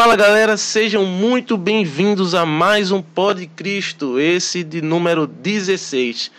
Fala galera, sejam muito bem-vindos a mais um Pod Cristo, esse de número 16.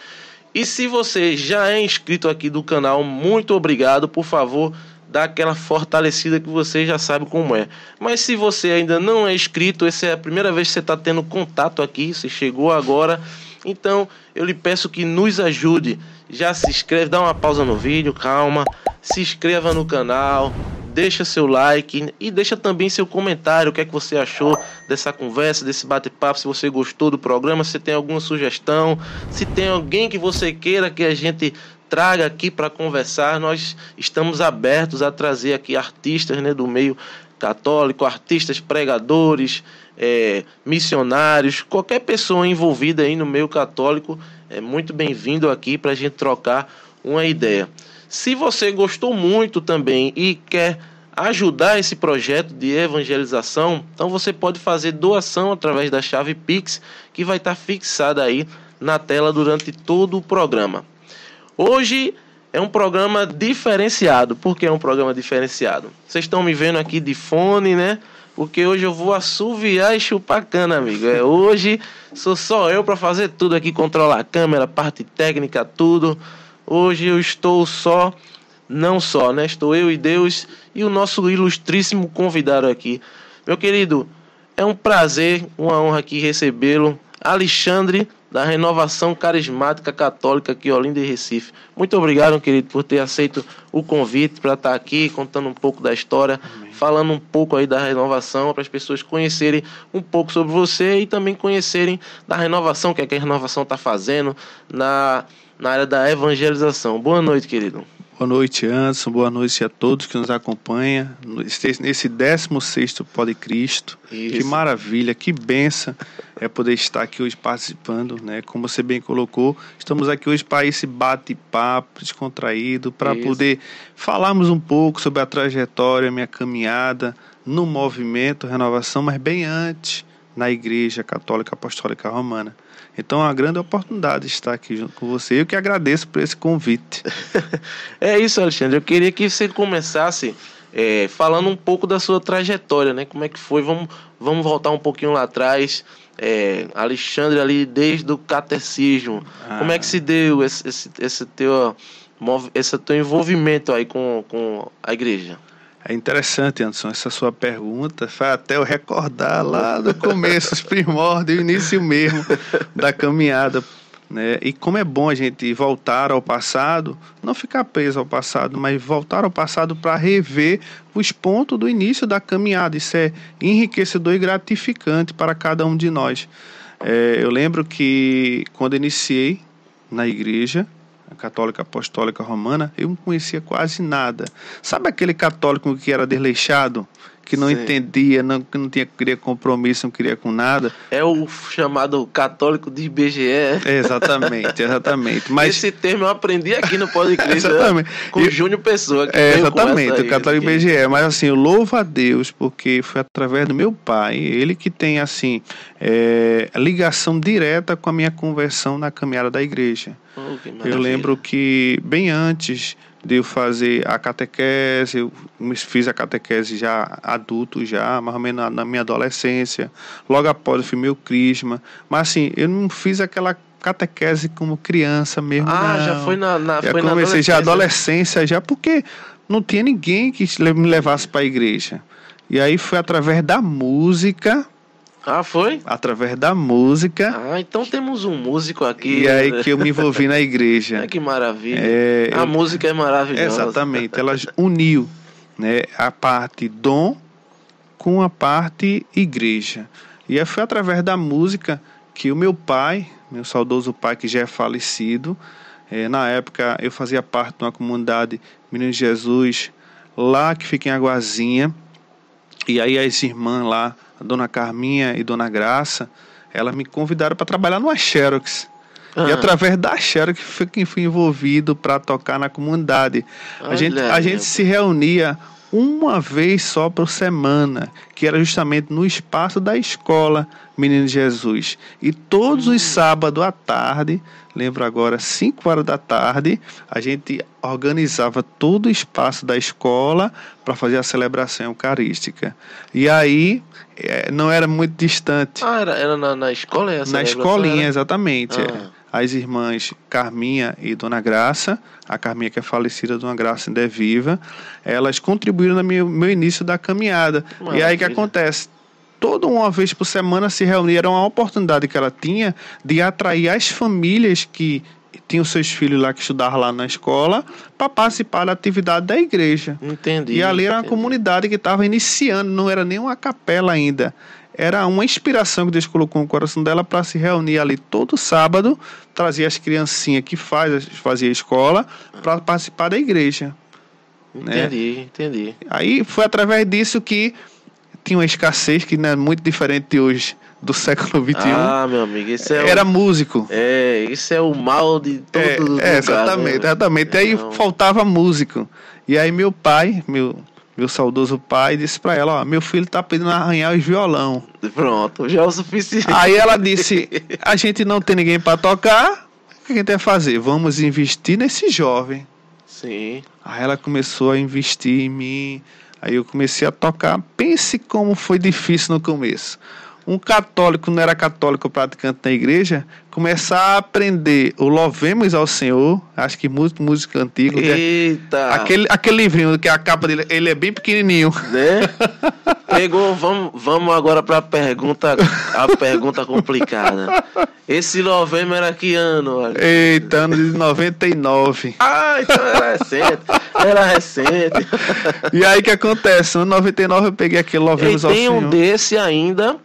E se você já é inscrito aqui do canal, muito obrigado, por favor, dá aquela fortalecida que você já sabe como é. Mas se você ainda não é inscrito, essa é a primeira vez que você está tendo contato aqui, você chegou agora, então eu lhe peço que nos ajude. Já se inscreve, dá uma pausa no vídeo, calma, se inscreva no canal, deixa seu like e deixa também seu comentário, o que é que você achou dessa conversa, desse bate-papo, se você gostou do programa, se tem alguma sugestão, se tem alguém que você queira que a gente traga aqui para conversar, nós estamos abertos a trazer aqui artistas né, do meio católico, artistas pregadores, é, missionários, qualquer pessoa envolvida aí no meio católico é muito bem-vindo aqui para a gente trocar uma ideia. Se você gostou muito também e quer ajudar esse projeto de evangelização, então você pode fazer doação através da chave Pix, que vai estar fixada aí na tela durante todo o programa. Hoje é um programa diferenciado. Por que é um programa diferenciado? Vocês estão me vendo aqui de fone, né? Porque hoje eu vou assoviar e chupar cana, amigo. É, hoje sou só eu para fazer tudo aqui, controlar a câmera, parte técnica, tudo. Hoje eu estou só, não só, né? Estou eu e Deus e o nosso ilustríssimo convidado aqui. Meu querido, é um prazer, uma honra aqui recebê-lo. Alexandre da Renovação Carismática Católica aqui, Olinda e Recife. Muito obrigado, querido, por ter aceito o convite para estar aqui contando um pouco da história, Amém. falando um pouco aí da renovação, para as pessoas conhecerem um pouco sobre você e também conhecerem da renovação, o que, é que a renovação está fazendo na, na área da evangelização. Boa noite, querido. Boa noite, Anderson. Boa noite a todos que nos acompanham nesse 16 Pode Cristo. Isso. Que maravilha, que benção é poder estar aqui hoje participando, né? Como você bem colocou, estamos aqui hoje para esse bate-papo descontraído, para poder falarmos um pouco sobre a trajetória, minha caminhada no movimento Renovação, mas bem antes na Igreja Católica Apostólica Romana. Então é uma grande oportunidade estar aqui junto com você. Eu que agradeço por esse convite. é isso, Alexandre. Eu queria que você começasse é, falando um pouco da sua trajetória, né? Como é que foi? Vamos, vamos voltar um pouquinho lá atrás. É, Alexandre ali desde o catecismo. Ah. Como é que se deu esse, esse, esse, teu, esse teu envolvimento aí com, com a igreja? É interessante, Anderson, essa sua pergunta faz até eu recordar lá do começo, os primórdios, o início mesmo da caminhada. Né? E como é bom a gente voltar ao passado, não ficar preso ao passado, mas voltar ao passado para rever os pontos do início da caminhada. Isso é enriquecedor e gratificante para cada um de nós. É, eu lembro que quando iniciei na igreja, católica apostólica romana, eu não conhecia quase nada. Sabe aquele católico que era desleixado? Que não Sim. entendia, não, que não tinha, queria compromisso, não queria com nada. É o chamado católico de IBGE. exatamente, exatamente. Mas... Esse termo eu aprendi aqui no podcast exatamente. com o Júnior Pessoa. Que é, exatamente, o católico aqui. IBGE. Mas assim, eu louvo a Deus, porque foi através do meu pai, ele que tem assim, é, ligação direta com a minha conversão na caminhada da igreja. Oh, eu lembro que bem antes de eu fazer a catequese, eu fiz a catequese já adulto, já, mais ou menos na, minha adolescência. Logo após eu fiz meu crisma. Mas assim, eu não fiz aquela catequese como criança mesmo. Ah, não. já foi na, na já foi comecei na já adolescência já, porque não tinha ninguém que me levasse para a igreja. E aí foi através da música ah, foi? Através da música. Ah, então temos um músico aqui. E aí que eu me envolvi na igreja. É, que maravilha. É, a eu... música é maravilhosa. Exatamente. Ela uniu né, a parte dom com a parte igreja. E foi através da música que o meu pai, meu saudoso pai que já é falecido, é, na época eu fazia parte de uma comunidade Menino Jesus, lá que fica em Aguazinha. E aí as irmãs lá a dona Carminha e dona Graça, elas me convidaram para trabalhar numa Xerox. Ah. E através da Xerox foi quem fui envolvido para tocar na comunidade. a gente, a gente se reunia uma vez só por semana, que era justamente no espaço da escola Menino Jesus. E todos os sábados à tarde, lembro agora, 5 horas da tarde, a gente organizava todo o espaço da escola para fazer a celebração eucarística. E aí é, não era muito distante. Ah, era, era na, na escola? Essa Na escolinha, era? exatamente. é. As irmãs Carminha e Dona Graça, a Carminha que é falecida, Dona Graça ainda é viva, elas contribuíram no meu, meu início da caminhada. E aí que Maravilha. acontece? Toda uma vez por semana se reunir, era uma oportunidade que ela tinha de atrair as famílias que tinham seus filhos lá que estudavam lá na escola para participar da atividade da igreja. Entendi. E ali era uma entendi. comunidade que estava iniciando, não era nem uma capela ainda. Era uma inspiração que Deus colocou no coração dela para se reunir ali todo sábado, trazer as criancinhas que faz, fazia escola para participar da igreja. Entendi, entendi. Aí foi através disso que tinha uma escassez que não é muito diferente de hoje, do século XXI. Ah, meu amigo, isso é, era o, músico. é, isso é o mal de todo É, lugar, é, exatamente, né? exatamente. Aí Não. faltava músico. E aí meu pai, meu, meu saudoso pai, disse para ela, ó, meu filho tá pedindo arranhar os violão. Pronto, já é o suficiente. Aí ela disse, a gente não tem ninguém para tocar, o que a gente vai fazer? Vamos investir nesse jovem. Sim. Aí ela começou a investir em mim. Aí eu comecei a tocar. Pense como foi difícil no começo. Um católico, não era católico praticante na igreja, começar a aprender o Louvemos ao Senhor, acho que muito música antiga. é- Eita. Aquele, aquele livrinho que a capa dele, ele é bem pequenininho. Né? Pegou, vamos, vamos agora para a pergunta, a pergunta complicada. Esse novembro era que ano? olha? Eita, ano de 99. Ah, então era recente. Era recente. E aí o que acontece? No 99 eu peguei aquele E Louvemos ao tem Senhor. um desse ainda,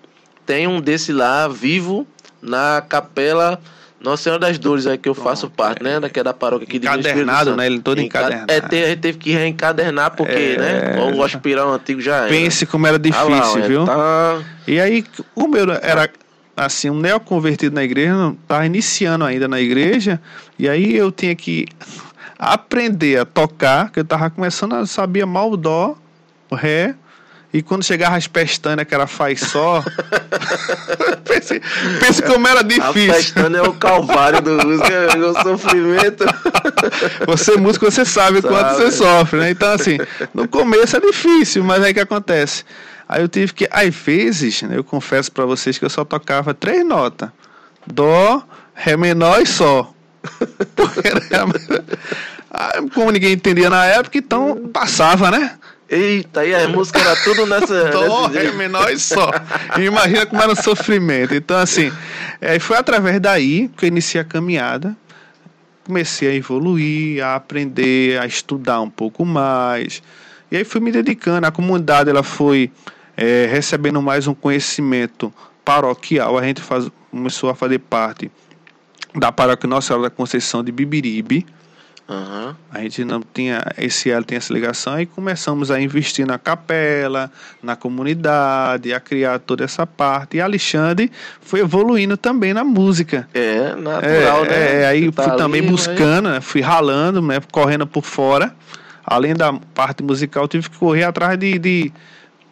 tem um desse lá, vivo, na capela Nossa Senhora das Dores, aí que eu faço parte, né? Que é da paróquia aqui de Encadernado, Espírito né? Ele todo Enca- encadernado. É, te- a gente teve que reencadernar, porque, É. né? O hospital antigo já era. Pense como era difícil, Ah lá, olha, viu? Tá... E aí, como eu era assim, um neoconvertido na igreja, não estava iniciando ainda na igreja, e aí eu tinha que aprender a tocar, que eu estava começando a sabia mal o dó, o ré, e quando chegava as pestanas, que era faz só, pense, pense como era A difícil. pestana é o calvário do músico, é o sofrimento. Você é músico, você sabe, Sabe. quanto você sofre, né? Então, assim, no começo é difícil, mas aí o que acontece? Aí eu tive que, às vezes, né, eu confesso pra vocês que eu só tocava três notas: Dó, Ré menor e Sol. Porque era- Ah, Como ninguém entendia na época, então passava, né? Eita, e a música era tudo nessa. Dó, Ré menor e. E imagina como era o sofrimento. Então, assim, é, foi através daí que eu iniciei a caminhada. Comecei a evoluir, a aprender, a estudar um pouco mais. E aí fui me dedicando. A comunidade ela foi é, recebendo mais um conhecimento paroquial. A gente faz, começou a fazer parte da paróquia Nossa Senhora da Conceição de Bibiribe. Aham. A gente não tinha esse elo, tem essa ligação e começamos a investir na capela, na comunidade, a criar toda essa parte. E Alexandre foi evoluindo também na música. É, natural, é, né? é, aí Tá fui ali, também mas- buscando, né, fui ralando, né, correndo por fora. Além da parte musical, tive que correr atrás de, de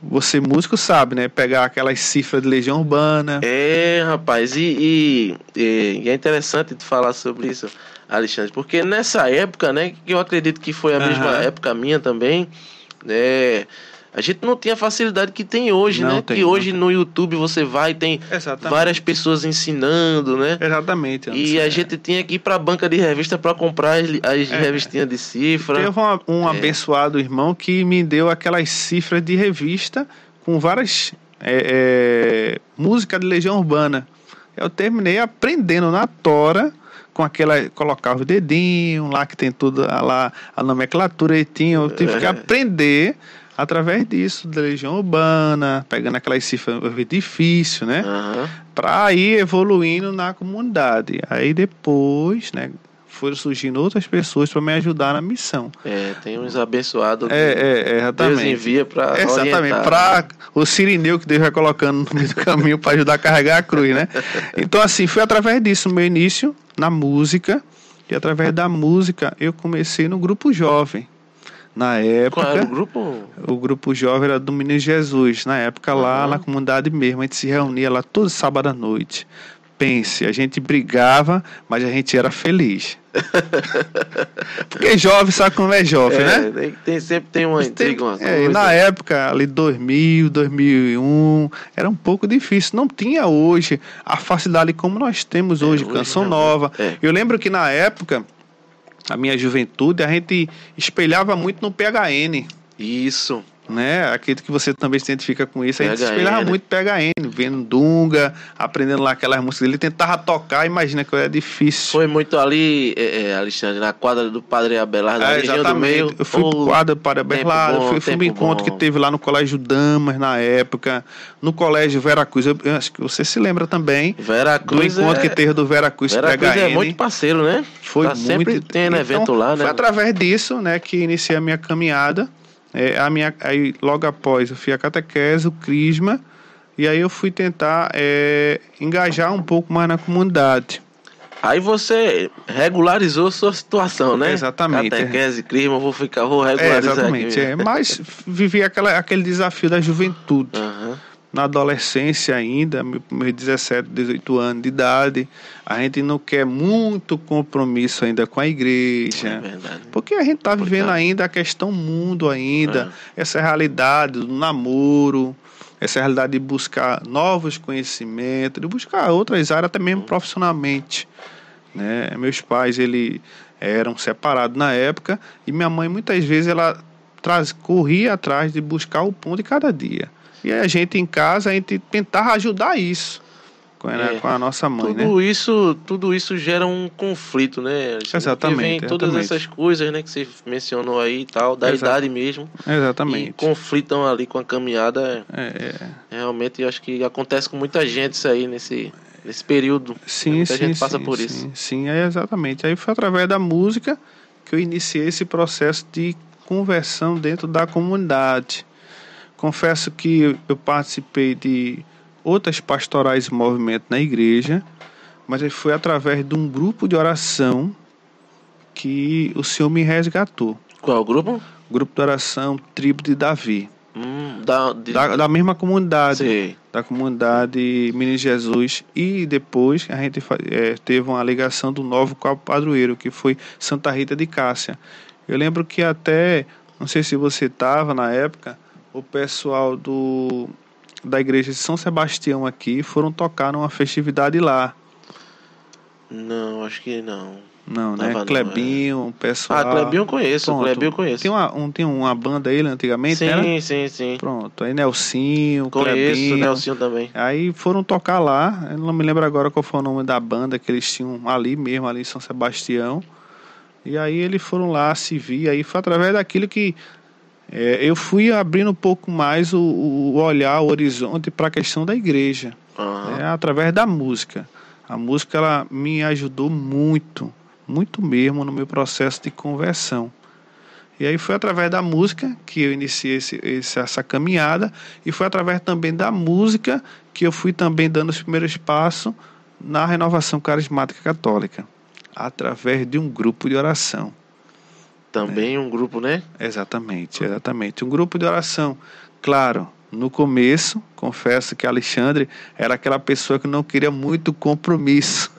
você músico sabe, né, pegar aquelas cifras de Legião Urbana. É, rapaz, e, e- e- e é interessante tu falar sobre isso, Alexandre, porque nessa época, né, que eu acredito que foi a Aham. mesma época minha também, né, a gente não tinha a facilidade que tem hoje, Não né? tem, que hoje tem. no YouTube você vai e tem Exatamente. várias pessoas ensinando, né? Exatamente. E a gente tinha que ir pra banca de revista para comprar as, as É. revistinhas de cifra. Teve uma- um É. abençoado irmão que me deu aquelas cifras de revista com várias é, é, músicas de Legião Urbana. Eu terminei aprendendo na tora com aquela colocava o dedinho lá que tem tudo a, lá a nomenclatura e tinha eu tive que É. aprender através disso da Legião Urbana pegando aquelas cifras difícil né Aham. para ir evoluindo na comunidade aí depois né foram surgindo outras pessoas para me ajudar na missão É, tem uns abençoados que é, é, é, Deus exatamente. envia para Exatamente, para o Sirineu que Deus vai colocando no meio do caminho para ajudar a carregar a cruz, né? Então, assim, foi através disso, meu início, na música, e através da música eu comecei no grupo jovem. na época. Qual era o grupo? O grupo jovem era do Menino Jesus. Na época, lá Uhum. na comunidade mesmo, a gente se reunia lá todo sábado à noite. Pense, a gente brigava, mas a gente era feliz. Porque jovem sabe como é jovem, É, né? tem, sempre tem uma intriga, uma é, na época, ali 2000, 2001, era um pouco difícil. Não tinha hoje a facilidade como nós temos hoje, É, hoje canção não. nova. É. Eu lembro que na época, a minha juventude, a gente espelhava muito no PHN. Isso. Né? Acredito que você também se identifica com isso. A gente PHN. espelhava muito PHN, vendo Dunga, aprendendo lá aquelas músicas. Ele tentava tocar, imagina que era difícil. Foi muito ali, é, é, Alexandre, na quadra do Padre Abelardo, Ah, na região do meio. Eu fui pro quadro para tempo Berlado, bom, fui, fui tempo encontro bom. que teve lá no Colégio Damas na época, no Colégio Veracruz. Eu, eu acho que você se lembra também Vera do encontro é, que teve do Veracruz Vera Cruz PHN. é muito parceiro, né? Foi Tá muito. sempre tendo evento lá, né? Foi através disso, né, que iniciei a minha caminhada. É, a minha, aí, logo após, eu fui a catequese, o crisma, e aí eu fui tentar é, engajar um pouco mais na comunidade. Aí você regularizou sua situação, né? Exatamente. Catequese, crisma, vou ficar, vou É, regularizar exatamente. aqui. É, mas vivi aquela, aquele desafio da juventude. Aham. Na adolescência ainda, meu- meus 17, 18 anos de idade, a gente não quer muito compromisso ainda com a É igreja. verdade. Porque a gente está vivendo ainda a questão mundo ainda, É. essa realidade do namoro, essa realidade de buscar novos conhecimentos, de buscar outras áreas até mesmo profissionalmente. Né? Meus pais ele eram separados na época e minha mãe muitas vezes ela traz, corria atrás de buscar o pão de cada dia. E a gente em casa a gente tentava ajudar isso com, né, É. com a nossa mãe, né? Tudo isso, tudo isso gera um conflito, né? Exatamente, Porque vem todas exatamente. essas coisas, né, que você mencionou aí e tal, da Exato. idade mesmo, e Exatamente. conflitam ali com a caminhada. É, é. Realmente, eu acho que acontece com muita gente isso aí nesse, nesse período. Sim, sim, gente passa sim, por sim, isso. Sim, é exatamente. Aí foi através da música que eu iniciei esse processo de conversão dentro da comunidade. Confesso que eu participei de outras pastorais e movimentos na igreja, mas foi através de um grupo de oração que o Senhor me resgatou. Qual é o grupo? Grupo de oração Tribo de Davi, Hum, da, de, da, da mesma comunidade Sei. da comunidade Menino Jesus e depois a gente eh, teve uma ligação do novo padroeiro que foi Santa Rita de Cássia. Eu lembro que até não sei se você estava na época o pessoal do da igreja de São Sebastião aqui foram tocar numa festividade lá. Não, acho que não. Não, né? não, Clebinho, o pessoal. Ah, Clebinho eu conheço, Pronto. Clebinho eu conheço. Tem uma, um, tem uma banda ele antigamente, sim, né? sim, sim. Pronto. Aí Nelsinho, Conheço Clebinho. Nelsinho também. Aí foram tocar lá, eu não me lembro agora qual foi o nome da banda que eles tinham ali mesmo, ali em São Sebastião. E aí eles foram lá se vir, aí foi através daquilo que é, eu fui abrindo um pouco mais o, o olhar, o horizonte para a questão da igreja, Aham. né, através da música. A música ela me ajudou muito, muito mesmo no meu processo de conversão. E aí foi através da música que eu iniciei esse, esse- essa caminhada e foi através também da música que eu fui também dando os primeiros passos na renovação carismática católica, através de um grupo de oração. Também um grupo, né? Exatamente, exatamente. Um grupo de oração. Claro, no começo, confesso que Alexandre era aquela pessoa que não queria muito compromisso,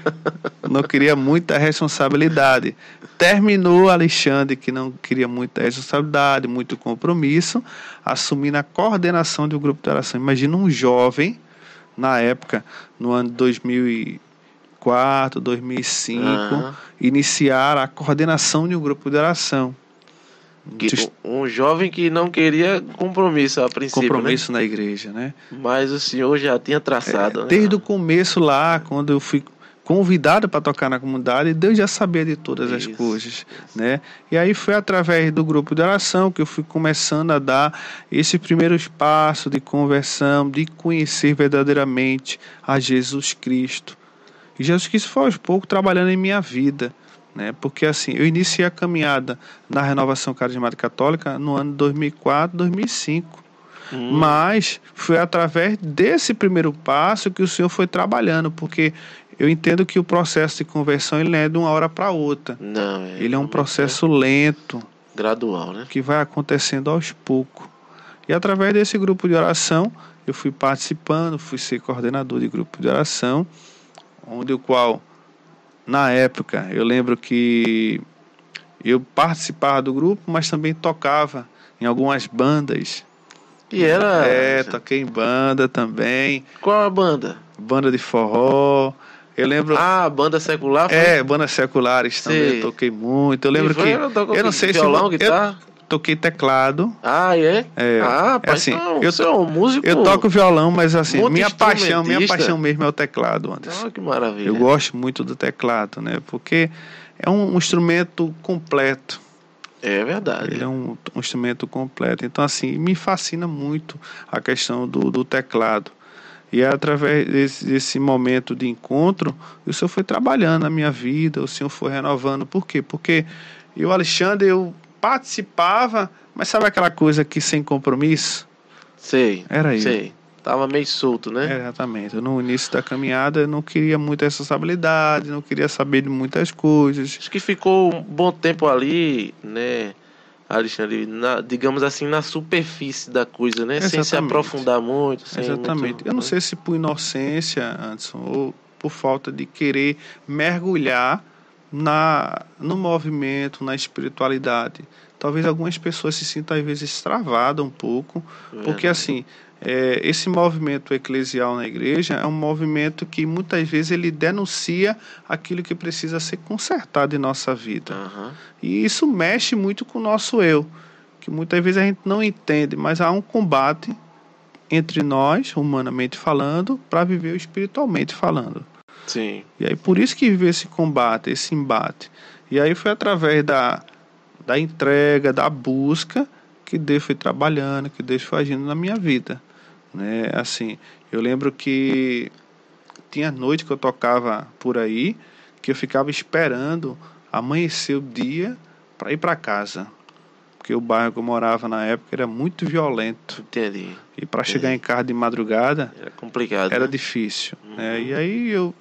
não queria muita responsabilidade. Terminou Alexandre, que não queria muita responsabilidade, muito compromisso, assumindo a coordenação de um grupo de oração. Imagina um jovem, na época, no ano 2004, 2005, Aham. iniciar a coordenação de um grupo de oração. Que- um jovem que não queria compromisso a princípio, compromisso na igreja, né? né? Mas o senhor já tinha traçado, né? Desde o começo lá, quando eu fui convidado para tocar na comunidade, Deus já sabia de todas as Isso. coisas, né? E aí foi através do grupo de oração que eu fui começando a dar esse primeiro espaço de conversão, de conhecer verdadeiramente a Jesus Cristo. E Jesus Cristo foi aos poucos trabalhando em minha vida, né? Porque assim, eu iniciei a caminhada na renovação carismática católica no ano 2004, 2005. Hum, Mas foi através desse primeiro passo que o Senhor foi trabalhando, porque eu entendo que o processo de conversão ele não é de uma hora para outra. Não, é, Ele é um processo lento, Gradual, né? Que vai acontecendo aos poucos. E através desse grupo de oração, eu fui participando, fui ser coordenador de grupo de oração, onde o qual, na época, eu lembro que eu participava do grupo, mas também tocava em algumas bandas. E era. É, toquei em banda também. Qual a banda? Banda de forró. Eu lembro. Ah, banda secular? Foi? É, bandas seculares também. Eu toquei muito. Eu lembro que. Eu não sei violão, se. Guitarra? Eu toquei teclado. Ah, é? é ah, é assim, então, eu sou um músico. Eu toco violão, mas assim, minha paixão, minha paixão mesmo é o teclado, Anderson. Ah, que maravilha. Eu gosto muito do teclado, né? Porque é um, um instrumento completo. É verdade. Ele é um, um, instrumento completo. Então, assim, me fascina muito a questão do, do teclado. E é através desse, desse, momento de encontro, o Senhor foi trabalhando na minha vida, o Senhor foi renovando. Por quê? Porque eu, Alexandre, eu participava, mas sabe aquela coisa que sem compromisso? Sei. Era isso. Sei. Tava meio solto, né? É, exatamente. No início da caminhada eu não queria muita responsabilidade, não queria saber de muitas coisas. Acho que ficou um bom tempo ali, né, Alexandre, na, digamos assim, na superfície da coisa, né? Exatamente. Sem se aprofundar muito. exatamente. Muito, eu não sei se por inocência, Anderson, ou por falta de querer mergulhar na no movimento, na espiritualidade. Talvez algumas pessoas se sintam às vezes travadas um pouco, é. porque assim, é, esse movimento eclesial na igreja é um movimento que muitas vezes ele denuncia aquilo que precisa ser consertado em nossa vida. Uhum. E isso mexe muito com o nosso eu, que muitas vezes a gente não entende, mas há um combate entre nós, humanamente falando, para viver espiritualmente falando. Sim. E aí por isso que vive esse combate, esse embate. E aí foi através da, da entrega, da busca, que Deus foi trabalhando, que Deus foi agindo na minha vida. Né? Assim, eu lembro que tinha noite que eu tocava por aí, que eu ficava esperando amanhecer o dia para ir para casa. Porque o bairro que eu morava na época era muito violento. Entendi. E para chegar em casa de madrugada era complicado. Era né? difícil. Uhum. Né? E aí eu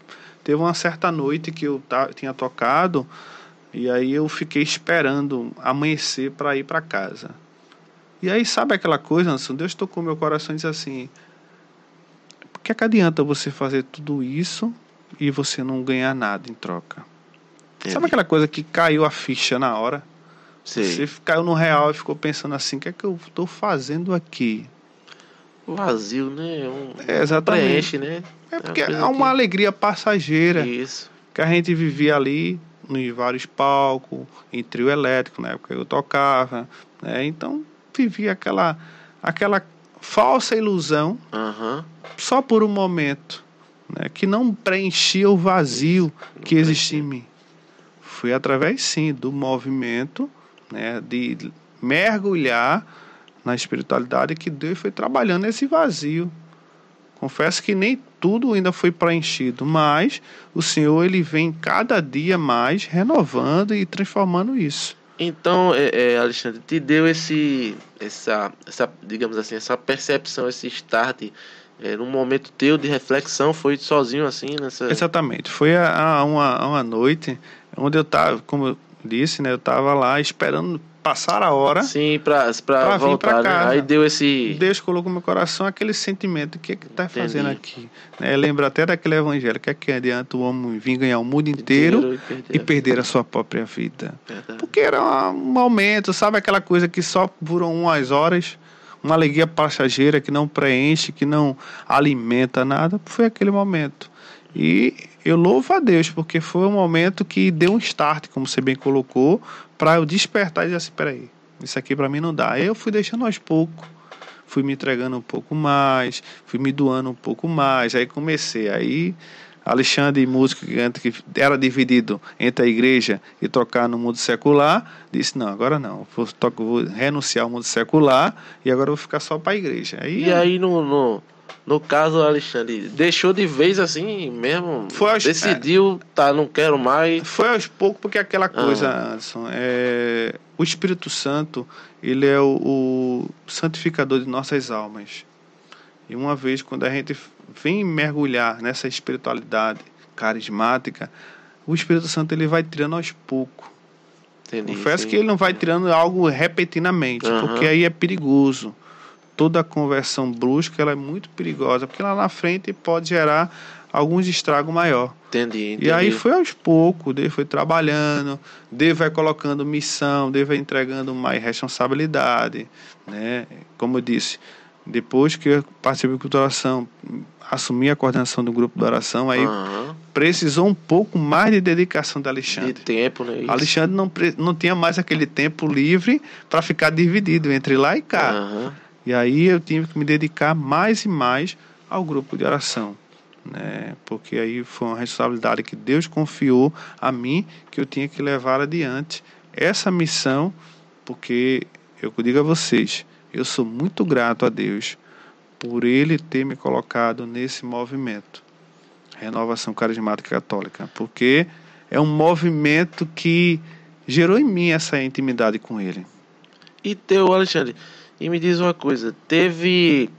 teve uma certa noite que eu tinha tocado e aí eu fiquei esperando amanhecer para ir para casa. E aí, sabe aquela coisa, Anderson? Deus tocou meu coração e disse assim: por que, é que adianta você fazer tudo isso e você não ganhar nada em troca? Entendi. Sabe aquela coisa que caiu a ficha na hora? Você caiu no real e ficou pensando assim: o que é que eu estou fazendo aqui? Vazio, né? Um, é, exatamente. Preenche, né? É porque é uma, uma alegria passageira. Isso. Que a gente vivia ali em vários palcos, em trio elétrico, na época eu tocava. Né? Então vivia aquela, aquela falsa ilusão uhum. só por um momento, né, que não preenchia o vazio não que existia em mim. Foi através, sim, do movimento né, de mergulhar na espiritualidade que Deus foi trabalhando esse vazio. Confesso que nem tudo ainda foi preenchido, mas o Senhor ele vem cada dia mais renovando e transformando isso. Então, é, é, Alexandre, te deu esse, essa, essa, digamos assim, essa percepção, esse start, é, num momento teu de reflexão, foi sozinho assim nessa... Exatamente, foi a, a uma, uma noite onde eu estava, como disse, né, eu estava lá esperando passar a hora. Sim, para para voltar. Né? Aí deu esse. Deus colocou no meu coração aquele sentimento: o que é que está fazendo aqui? Né? Lembra até daquele evangelho: que é que adianta o homem vir ganhar o mundo inteiro, e, perder, e a perder, a sua própria vida? Verdade. Porque era um momento, sabe aquela coisa que só duram umas horas? Uma alegria passageira que não preenche, que não alimenta nada. Foi aquele momento. E eu louvo a Deus, porque foi um momento que deu um start, como você bem colocou, para eu despertar e dizer assim, peraí, isso aqui para mim não dá. Aí eu fui deixando aos poucos, fui me entregando um pouco mais, fui me doando um pouco mais, aí comecei, aí Alexandre, músico que era dividido entre a igreja e tocar no mundo secular, disse: Não, agora não, vou, vou renunciar ao mundo secular e agora vou ficar só para a igreja. Aí, e aí, no, no, no caso, Alexandre, deixou de vez assim mesmo? Foi aos, decidiu, é, tá, não quero mais. Foi aos poucos, porque aquela coisa, ah. Anderson, é, o Espírito Santo, ele é o, o santificador de nossas almas. E uma vez, quando a gente vem mergulhar nessa espiritualidade carismática, o Espírito Santo ele vai tirando aos poucos. Confesso sim. que ele não vai tirando algo repentinamente, Aham. porque aí é perigoso. Toda conversão brusca ela é muito perigosa, porque lá na frente pode gerar alguns estragos maior. Entendi, entendi. E aí foi aos poucos, Deus foi trabalhando, Deus vai colocando missão, Deus vai entregando mais responsabilidade, né? Como eu disse, depois que eu participei de oração, assumi a coordenação do grupo de oração, aí Aham. precisou um pouco mais de dedicação de De Alexandre. tempo, né? Isso. Alexandre não, não tinha mais aquele tempo livre para ficar dividido entre lá e cá. Aham. E aí eu tive que me dedicar mais e mais ao grupo de oração. Né? Porque aí foi uma responsabilidade que Deus confiou a mim que eu tinha que levar adiante essa missão, porque eu digo a vocês, eu sou muito grato a Deus por Ele ter me colocado nesse movimento, Renovação Carismática Católica, porque é um movimento que gerou em mim essa intimidade com Ele. E teu, Alexandre, e me diz uma coisa, teve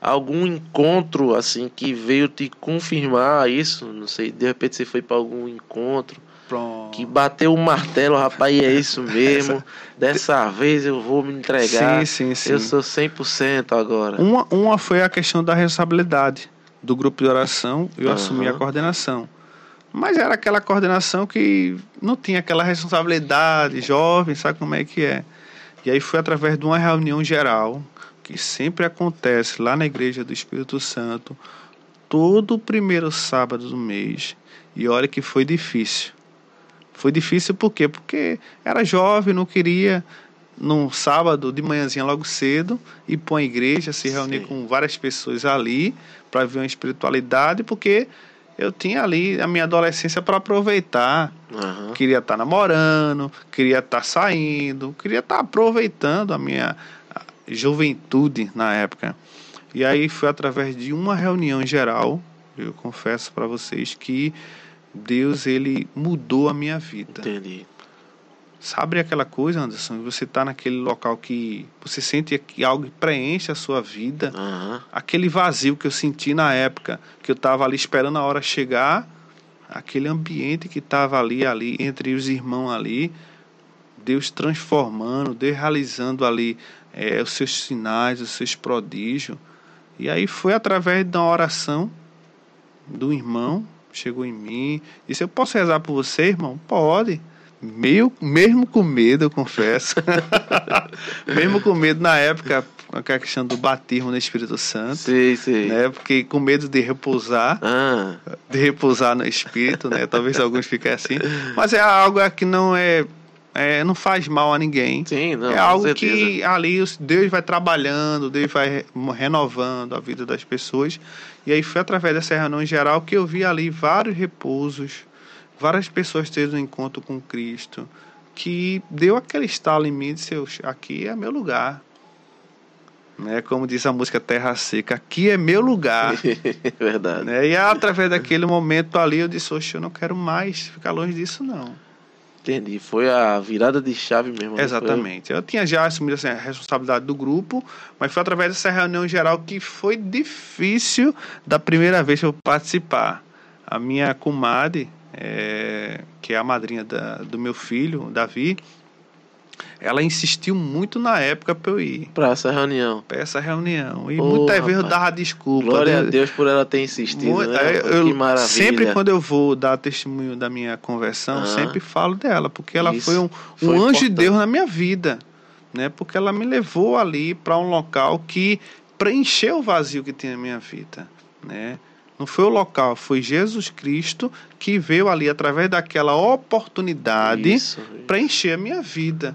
algum encontro assim que veio te confirmar isso? Não sei, de repente você foi para algum encontro Pronto. que bateu o martelo, rapaz, e é isso mesmo. Dessa vez eu vou me entregar. Sim, sim, sim. Eu sou 100% agora. Uma, uma foi a questão da responsabilidade do grupo de oração, eu Aham. assumi a coordenação. Mas era aquela coordenação que não tinha aquela responsabilidade, jovem, sabe como é que é. E aí foi através de uma reunião geral, que sempre acontece lá na Igreja do Espírito Santo, todo o primeiro sábado do mês. E olha que foi difícil. Foi difícil por quê? Porque era jovem, não queria num sábado de manhãzinha logo cedo ir para uma igreja, se reunir Sim. com várias pessoas ali para ver uma espiritualidade, porque eu tinha ali a minha adolescência para aproveitar. Aham. Queria estar namorando, queria estar saindo, queria estar aproveitando a minha juventude na época. E aí foi através de uma reunião geral, eu confesso para vocês que Deus ele mudou a minha vida. Entendi. Sabe aquela coisa, Anderson? Você está naquele local que você sente que algo preenche a sua vida. Aham. Aquele vazio que eu senti na época, que eu estava ali esperando a hora chegar, aquele ambiente que estava ali, ali, entre os irmãos ali, Deus transformando, Deus realizando ali eh, os seus sinais, os seus prodígios. E aí foi através da oração do irmão, chegou em mim, disse, eu posso rezar por você, irmão? Pode. Meio, mesmo com medo, eu confesso. mesmo com medo na época, com a questão do batismo no Espírito Santo, Sei, sei. né? Porque com medo de repousar, Ah, de repousar no Espírito, né? Talvez alguns fiquem assim. Mas é algo que não é, é não faz mal a ninguém. sim, não. é algo que ali Deus vai trabalhando, Deus vai re- renovando a vida das pessoas. E aí foi através dessa reunião geral que eu vi ali vários repousos, várias pessoas tendo um encontro com Cristo, que deu aquele estalo em mim e disse, "Eu- aqui é meu lugar. Né? Como diz a música Terra Seca, aqui é meu lugar. Verdade. né? E através daquele momento ali eu disse, oxe, eu não quero mais ficar longe disso não. Entendi. Foi a virada de chave mesmo. Exatamente. Eu tinha já assumido assim, a responsabilidade do grupo, mas foi através dessa reunião geral que foi difícil da primeira vez eu participar. A minha comadre, eh, que é a madrinha da- do meu filho, Davi, ela insistiu muito na época para eu ir Pra essa reunião. para essa reunião. E muitas vezes eu dava desculpa. Glória a Deus- por ela ter insistido. Né? é, eu- que maravilha. Sempre quando eu vou dar testemunho da minha conversão, Ah. sempre falo dela, porque ela foi um, um Foi anjo de importante. Deus na minha vida, né? Porque ela me levou ali para um local que preencheu o vazio que tinha na minha vida, né? Não foi o local, foi Jesus Cristo que veio ali através daquela oportunidade Isso, preencher a minha vida.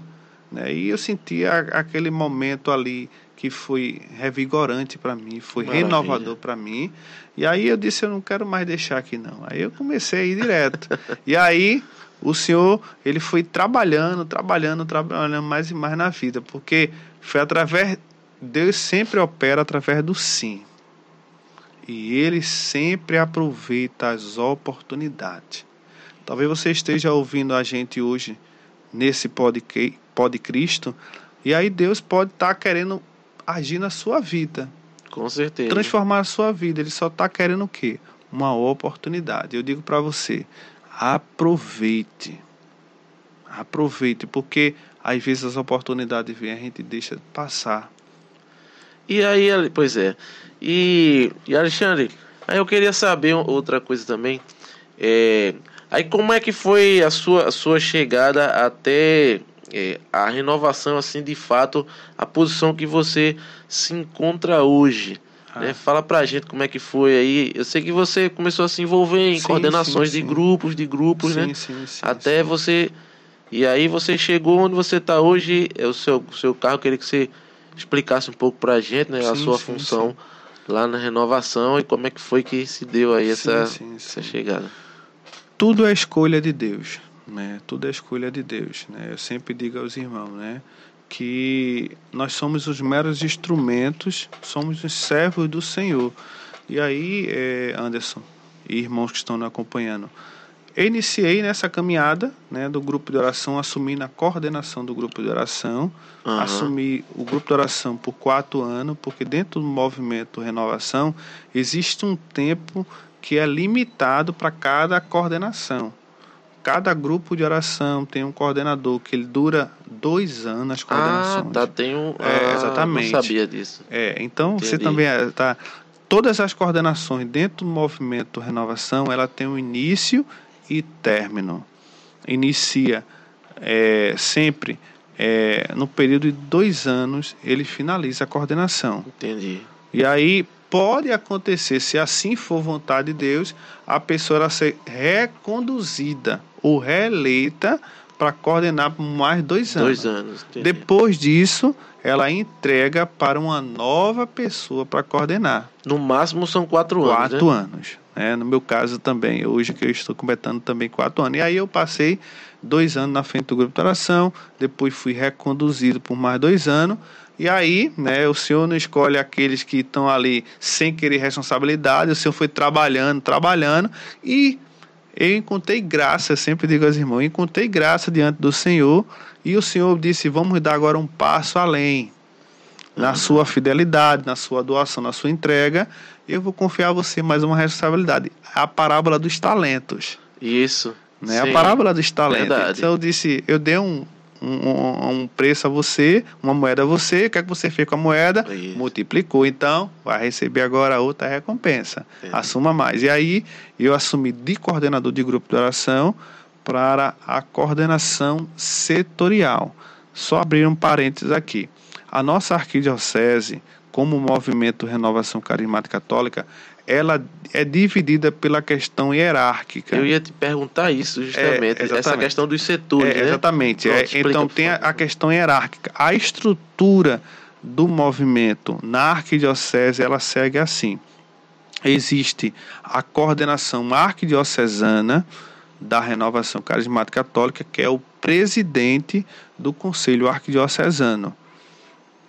Né? E eu senti a- aquele momento ali que foi revigorante para mim, foi Maravilha. renovador para mim. E aí eu disse, eu não quero mais deixar aqui não. Aí eu comecei a ir direto. e aí o Senhor, ele foi trabalhando, trabalhando, trabalhando mais e mais na vida, porque foi através Deus sempre opera através do sim. E ele sempre aproveita as oportunidades. Talvez você esteja ouvindo a gente hoje nesse pod, Cristo, e aí Deus pode estar querendo agir na sua vida, com certeza. transformar a sua vida. Ele só está querendo o quê? Uma oportunidade. Eu digo para você, aproveite. Aproveite, porque às vezes as oportunidades vêm, a gente deixa passar. E aí, pois é. E, e Alexandre, aí eu queria saber outra coisa também. É, aí como é que foi a sua, a sua chegada até é, a renovação, assim, de fato, a posição que você se encontra hoje? Ah. Né? Fala pra gente como é que foi aí. Eu sei que você começou a se envolver em sim, coordenações sim, sim. de grupos, de grupos, né? Até você. E aí você chegou onde você está hoje, é o seu, seu carro, queria que você explicasse um pouco para a gente, né, a sua função. Lá na renovação e como é que foi que se deu aí essa, essa chegada. Tudo é escolha de Deus, né? Tudo é escolha de Deus, né? Eu sempre digo aos irmãos, né, que nós somos os meros instrumentos, somos os servos do Senhor. E aí, é, Anderson e irmãos que estão nos acompanhando, eu iniciei nessa caminhada né, do grupo de oração, assumi na coordenação do grupo de oração, uhum. assumi o grupo de oração por quatro anos, porque dentro do movimento Renovação existe um tempo que é limitado para cada coordenação. Cada grupo de oração tem um coordenador que ele dura dois anos as coordenações. Ah, tá, tem um. É, exatamente. não sabia disso. É, então Entendi. você também está. Todas as coordenações dentro do movimento Renovação, ela tem um início e término. Inicia é, sempre é, no período de dois anos, ele finaliza a coordenação. Entendi. E aí pode acontecer, se assim for vontade de Deus, a pessoa ser reconduzida ou reeleita para coordenar por mais dois anos. Dois anos. Depois disso, ela entrega para uma nova pessoa para coordenar. No máximo são quatro, quatro anos. Quatro né? anos. É, no meu caso também, hoje que eu estou completando também quatro anos. E aí eu passei dois anos na frente do grupo de oração, depois fui reconduzido por mais dois anos. E aí, né, o senhor não escolhe aqueles que estão ali sem querer responsabilidade, o senhor foi trabalhando, trabalhando, e eu encontrei graça, sempre digo aos irmãos, encontrei graça diante do Senhor, e o Senhor disse: vamos dar agora um passo além na sua fidelidade, na sua doação, na sua entrega, eu vou confiar a você mais uma responsabilidade. A parábola dos talentos. Isso. Né? A parábola dos talentos. Verdade. Então eu disse, eu dei um, um, um, preço a você, uma moeda a você, o que é que você fez com a moeda? Isso. Multiplicou, então vai receber agora outra recompensa. Assuma mais. E aí eu assumi de coordenador de grupo de oração para a coordenação setorial. Só abrir um parênteses aqui. A nossa arquidiocese como movimento Renovação Carismática Católica, ela é dividida pela questão hierárquica. Eu ia te perguntar isso justamente, é, essa questão dos setores. É, né? Exatamente. Pronto, é, então tem a, a, questão hierárquica. A estrutura do movimento na arquidiocese ela segue assim. Existe a coordenação arquidiocesana da Renovação Carismática Católica, que é o presidente do Conselho Arquidiocesano.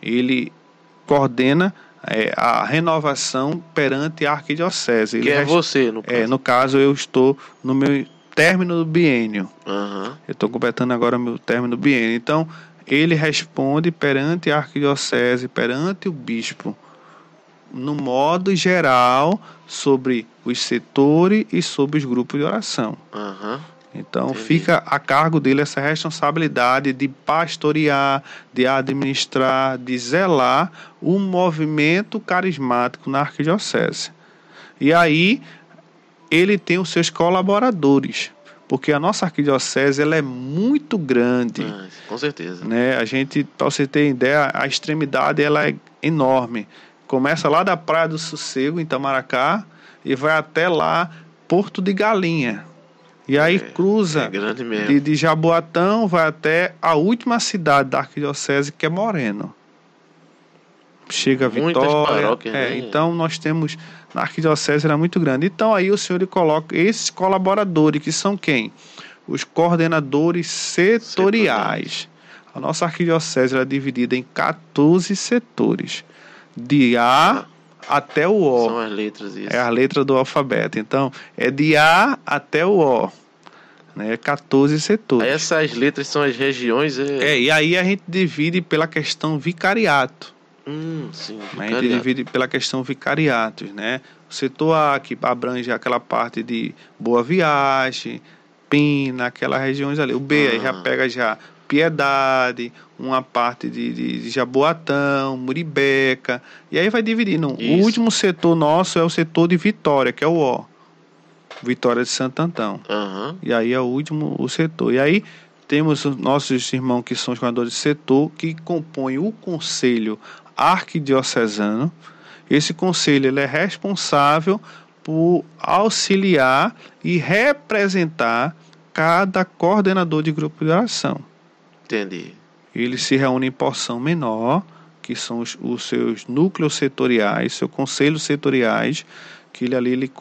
Ele coordena é, a renovação perante a arquidiocese. Que Ele é você, no caso. É, no caso, eu estou no meu término do biênio. Uhum. Eu estou completando agora meu término do biênio. Então, ele responde perante a arquidiocese, perante o bispo, no modo geral, sobre os setores e sobre os grupos de oração. Uhum. Então Entendi. fica a cargo dele essa responsabilidade de pastorear, de administrar, de zelar o movimento carismático na arquidiocese. E aí ele tem os seus colaboradores, porque a nossa arquidiocese ela é muito grande. Ah, com certeza. Né? A gente, para você ter ideia, a extremidade ela é enorme. Começa lá da Praia do Sossego, em Itamaracá, e vai até lá Porto de Galinha. E aí é, cruza é de, de Jaboatão, vai até a última cidade da arquidiocese, que é Moreno. Chega a Vitória. É, né? Então nós temos. Na arquidiocese era muito grande. Então aí o senhor coloca esses colaboradores, que são quem? Os coordenadores setoriais. A nossa arquidiocese é dividida em 14 setores. De A até o O. São as letras, isso. É a letra do alfabeto. Então, é de A até o O. Né? 14 setores. Essas letras são as regiões. É... é, e aí a gente divide pela questão vicariato. Hum, sim, vicariato. A gente divide pela questão vicariatos, né? O setor A, que abrange aquela parte de Boa Viagem, Campina, aquelas regiões ali. O B aí já Ah. pega já Piedade, uma parte de, de, de Jaboatão, Muribeca, e aí vai dividindo. O Isso. último setor nosso é o setor de Vitória, que é o O. Vitória de Santo Antão. Aham. E aí é o último o setor. E aí temos os nossos irmãos que são os coordenadores de setor, que compõem o conselho arquidiocesano. Esse conselho ele é responsável por auxiliar e representar cada coordenador de grupo de oração. Entendi. Eles se reúnem em porção menor, que são os, os seus núcleos setoriais, seus conselhos setoriais, que ele ali ele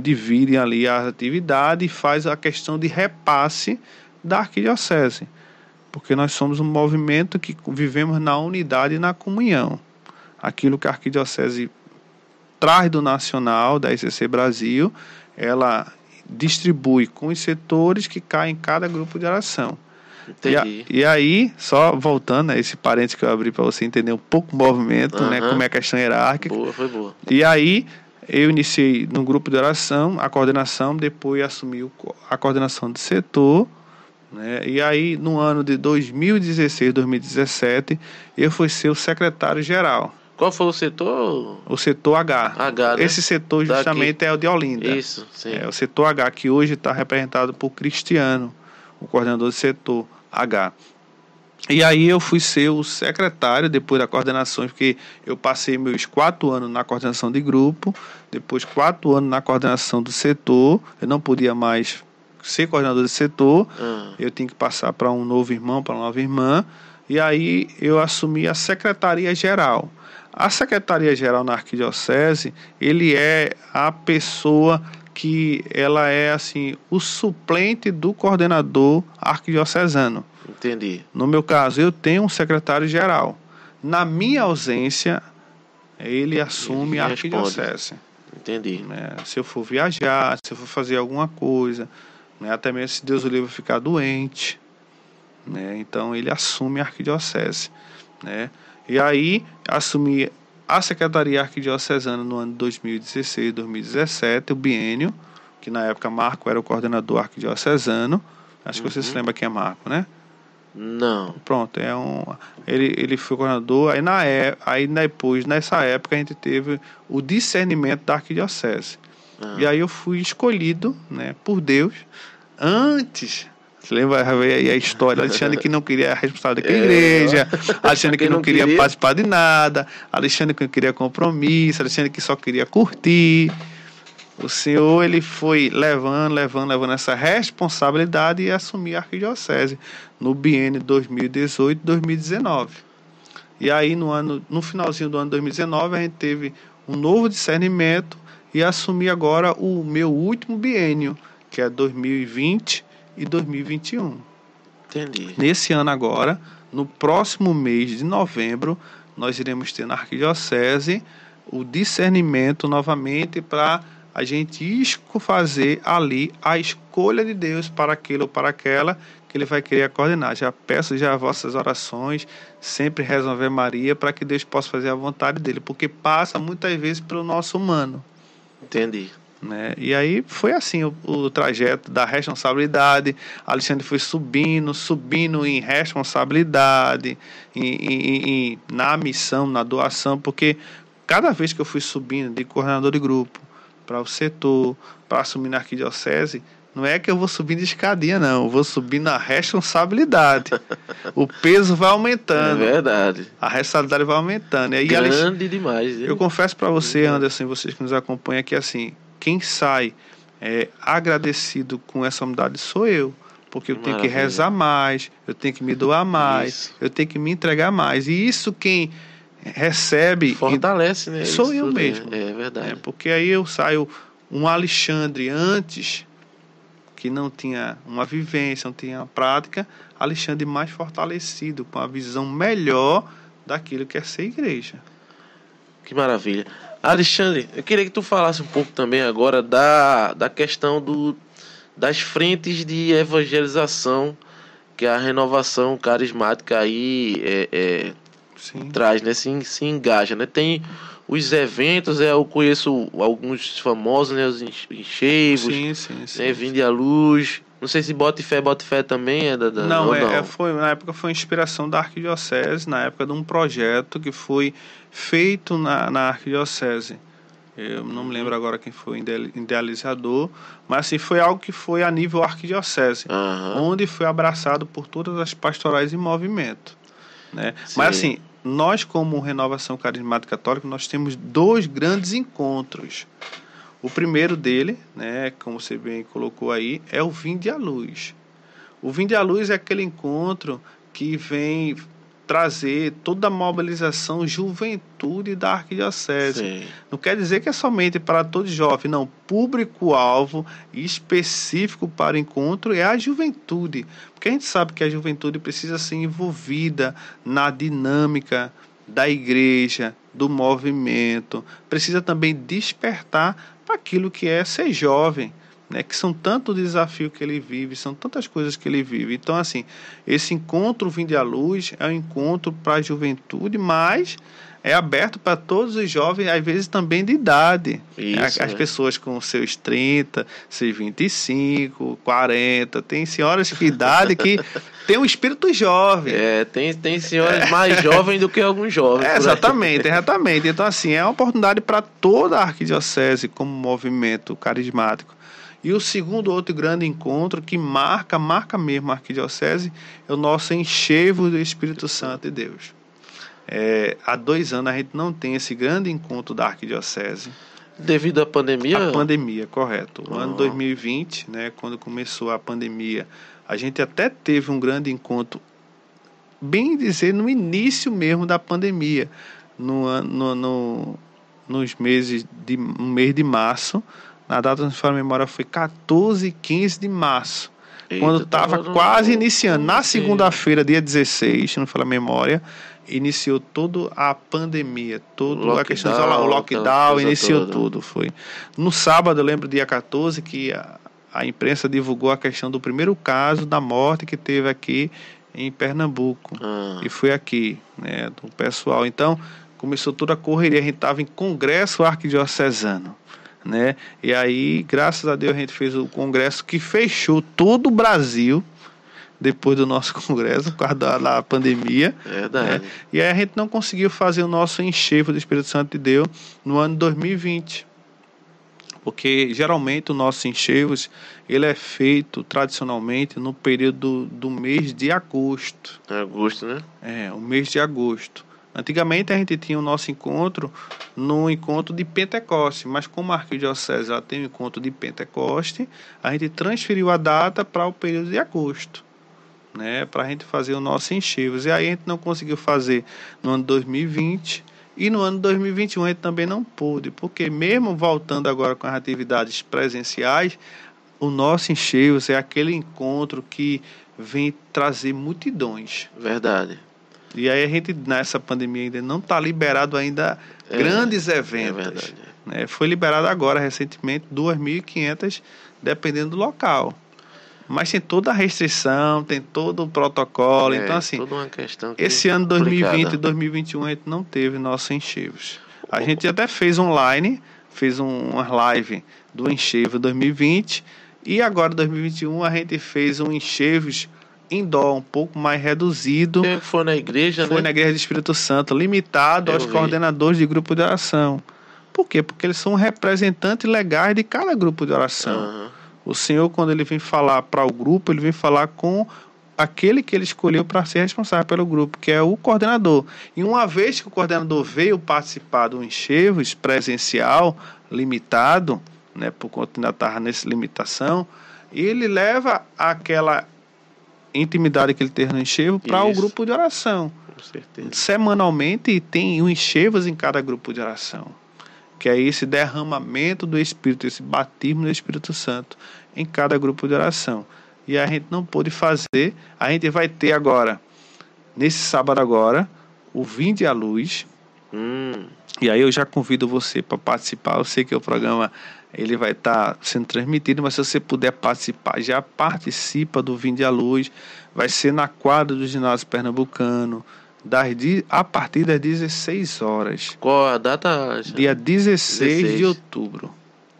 divide ali a atividade e faz a questão de repasse da arquidiocese. Porque nós somos um movimento que vivemos na unidade e na comunhão. Aquilo que a arquidiocese traz do nacional, da ICC Brasil, ela distribui com os setores que caem em cada grupo de oração. E, a- Entendi. e aí, só voltando a esse parênteses que eu abri para você entender um pouco o movimento, né, como é a questão hierárquica. Boa, foi boa. E aí, eu iniciei no grupo de oração, a coordenação, depois assumi a coordenação do setor. Né, e aí, no ano de 2016, 2017, eu fui ser o secretário-geral, Qual foi o setor? o setor H. H, né? Esse setor Daqui. justamente é o de Olinda. Isso, sim. É, o setor H, que hoje está representado por Cristiano, o coordenador do setor H. E aí eu fui ser o secretário depois da coordenação, porque eu passei meus quatro anos na coordenação de grupo, depois quatro anos na coordenação do setor, eu não podia mais ser coordenador do setor, Ah, eu tinha que passar para um novo irmão, para uma nova irmã, e aí eu assumi a secretaria geral. A secretaria geral na arquidiocese, ele é a pessoa que ela é assim o suplente do coordenador arquidiocesano. entendi. No meu caso, eu tenho um secretário geral. Na minha ausência, ele assume Ele a arquidiocese Entendi. né? Se eu for viajar, se eu for fazer alguma coisa, né? até mesmo se Deus o livre ficar doente, né? Então ele assume a arquidiocese, né? E aí assumi a secretaria arquidiocesana no ano 2016, 2017, o biênio, que na época Marco era o coordenador arquidiocesano. Acho que você se Uhum. lembra quem é Marco, né? Não. Pronto, é um. Ele, ele foi coordenador, aí, na, é- aí depois, nessa época, a gente teve o discernimento da arquidiocese. Ah, E aí eu fui escolhido né, por Deus antes. Você lembra a história? Alexandre que não queria a responsabilidade da É, igreja, Alexandre que não, não queria, queria. participar de nada, Alexandre que não queria compromisso, Alexandre que só queria curtir. O Senhor ele foi levando, levando, levando essa responsabilidade e assumir a arquidiocese no biênio 2018-2019. E aí no ano, no finalzinho do ano 2019 a gente teve um novo discernimento e assumi agora o meu último biênio, que é 2020 e 2021. entendi. Nesse ano agora, no próximo mês de novembro, nós iremos ter na Arquidiocese o discernimento novamente para a gente fazer ali a escolha de Deus para aquele ou para aquela que ele vai querer coordenar. Já peço já vossas orações, sempre resolver Maria para que Deus possa fazer a vontade dele, porque passa muitas vezes pelo nosso humano Entendi. Né? E aí foi assim o, o trajeto da responsabilidade. Alexandre foi subindo, subindo em responsabilidade, em, em- em- na missão, na doação, porque cada vez que eu fui subindo de coordenador de grupo para o setor, para assumir na arquidiocese, não é que eu vou subindo de escadinha, não. Eu vou subindo a responsabilidade. o peso vai É aumentando, verdade. a responsabilidade vai aumentando. E aí, Alex- Grande demais. eu confesso para você, Anderson, e vocês que nos acompanham aqui, assim, quem sai é, agradecido com essa humildade sou eu. Porque eu tenho que Maravilha. rezar mais, eu tenho que me doar mais, Isso. eu tenho que me entregar mais. E isso quem recebe, Fortalece, né? Sou eu tudo, mesmo. É, é é, verdade. porque aí eu saio um Alexandre antes, que não tinha uma vivência, não tinha uma prática, Alexandre mais fortalecido, com a visão melhor daquilo que é ser igreja. Que maravilha. Alexandre, eu queria que tu falasse um pouco também agora da, da questão do, das frentes de evangelização que a renovação carismática aí é, é, traz, né? Se, se engaja, né? Tem os eventos, é, eu conheço alguns famosos, né? Os enchevos, Sim, sim, sim. né? Vinde à Luz, Não sei se Bote Fé, Bote Fé também é da. da não, é, não. é, foi, na época foi inspiração da Arquidiocese, na época de um projeto que foi feito na, na Arquidiocese. Eu não me lembro agora quem foi o ide- idealizador, mas assim, foi algo que foi a nível arquidiocese, Aham. onde foi abraçado por todas as pastorais em movimento. Né? Sim. Mas assim, nós como Renovação Carismática Católica, nós temos dois grandes encontros. O primeiro dele, né, como você bem colocou aí, é o Vinde à Luz. O Vinde à Luz é aquele encontro que vem trazer toda a mobilização juventude da arquidiocese. Sim. Não quer dizer que é somente para todos jovens, não. Público-alvo específico para o encontro é a juventude. Porque a gente sabe que a juventude precisa ser envolvida na dinâmica da igreja, do movimento, precisa também despertar para aquilo que é ser jovem. Né, que são tanto desafio que ele vive, são tantas coisas que ele vive. Então, assim, esse encontro Vinde à Luz é um encontro para a juventude, mas é aberto para todos os jovens, às vezes também de idade. Isso, as né? pessoas com seus 30, seus 25, 40, tem senhoras que idade que tem um espírito jovem. É, tem, tem senhores mais jovens do que alguns jovens. É, exatamente, exatamente. Então, assim, é uma oportunidade para toda a arquidiocese como movimento carismático. E o segundo outro grande encontro que marca, marca mesmo a arquidiocese, é o nosso enchevo do Espírito Santo de Deus. É, há dois anos a gente não tem esse grande encontro da arquidiocese. Devido à pandemia. A pandemia, correto. O ano Ah. 2020, né, quando começou a pandemia, a gente até teve um grande encontro, bem dizer, no início mesmo da pandemia, no, no, no, nos meses de, no mês de março, na data, a memória, foi 14 e 15 de março. Eita, quando estava quase iniciando. Na segunda-feira, dia 16, se não falar a memória, iniciou toda a pandemia, toda a questão do Lockdown, iniciou toda. tudo. Foi. No sábado, eu lembro, dia 14, que a, a imprensa divulgou a questão do primeiro caso da morte que teve aqui em Pernambuco. Ah, E foi aqui, né, do pessoal. Então, começou toda a correria. A gente estava em congresso arquidiocesano, né? E aí, graças a Deus, a gente fez o congresso que fechou todo o Brasil depois do nosso congresso, por causa da, da pandemia. verdade. E aí a gente não conseguiu fazer o nosso enxergo do Espírito Santo de Deus no ano 2020. Porque geralmente o nosso enxergos ele é feito tradicionalmente no período do mês de agosto. É agosto, né? É, o mês de agosto. Antigamente a gente tinha o nosso encontro no encontro de Pentecoste, mas como a Arquidiocese ela tem o encontro de Pentecoste, a gente transferiu a data para o período de agosto, né, para a gente fazer o nosso enxergos. E aí a gente não conseguiu fazer no ano 2020 e no ano 2021 a gente também não pôde, porque mesmo voltando agora com as atividades presenciais, o nosso enxergos é aquele encontro que vem trazer multidões. Verdade. E aí a gente, nessa pandemia, ainda não está liberado ainda É, grandes É eventos. verdade. né? Foi liberado agora, recentemente, 2.500, dependendo do local. Mas tem toda a restrição, tem todo o protocolo. É, então, assim, Toda uma questão que esse ano 2020 e complicada. 2021 a gente não teve nossos enchevos. A gente até fez online, fez um, uma live do enchevo 2020 e agora 2021 a gente fez um enchevos indoor um pouco mais reduzido. Porque Foi na igreja, Foi né? na Igreja do Espírito Santo, limitado Eu aos vi. coordenadores de grupo de oração. Por quê? Porque eles são representantes legais de cada grupo de oração. Aham. O Senhor, quando ele vem falar para o grupo, ele vem falar com aquele que ele escolheu para ser responsável pelo grupo, que é o coordenador. E uma vez que o coordenador veio participar do enxergos presencial, limitado, né, por conta ainda estava nessa limitação, ele leva aquela intimidade que ele teve no enxergo para o grupo de oração Com certeza. semanalmente tem um enxervos em cada grupo de oração, que é esse derramamento do Espírito, esse batismo do Espírito Santo em cada grupo de oração. E a gente não pôde fazer, a gente vai ter agora, nesse sábado agora, o Vinde à Luz, Hum, e aí eu já convido você para participar. Eu sei que o programa ele vai estar sendo transmitido, mas se você puder participar, já participa do Vinde à Luz. Vai ser na quadra do ginásio pernambucano, das, a partir das 16 horas. qual a data? Dia 16, 16. de outubro.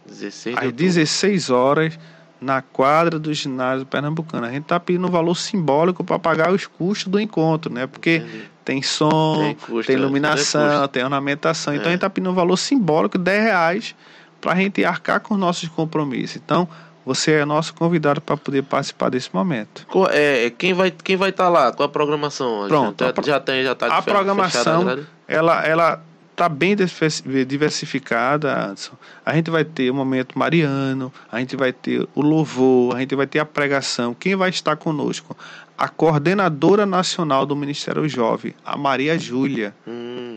16 de Às outubro. 16 horas, na quadra do ginásio pernambucano. A gente está pedindo um valor simbólico para pagar os custos do encontro, né? Porque Entendi. tem som, tem, custo, tem é, iluminação, tem ornamentação. Então a gente está pedindo um valor simbólico de 10 reais para a gente arcar com os nossos compromissos. Então, você é nosso convidado para poder participar desse momento. É, quem vai quem vai estar tá lá com a programação? Pronto, já, já tem já tá a programação ela ela está bem diversificada, Anderson. A gente vai ter o momento mariano, a gente vai ter o louvor, a gente vai ter a pregação. Quem vai estar conosco? A coordenadora nacional do Ministério Jovem, a Maria Júlia. Hum.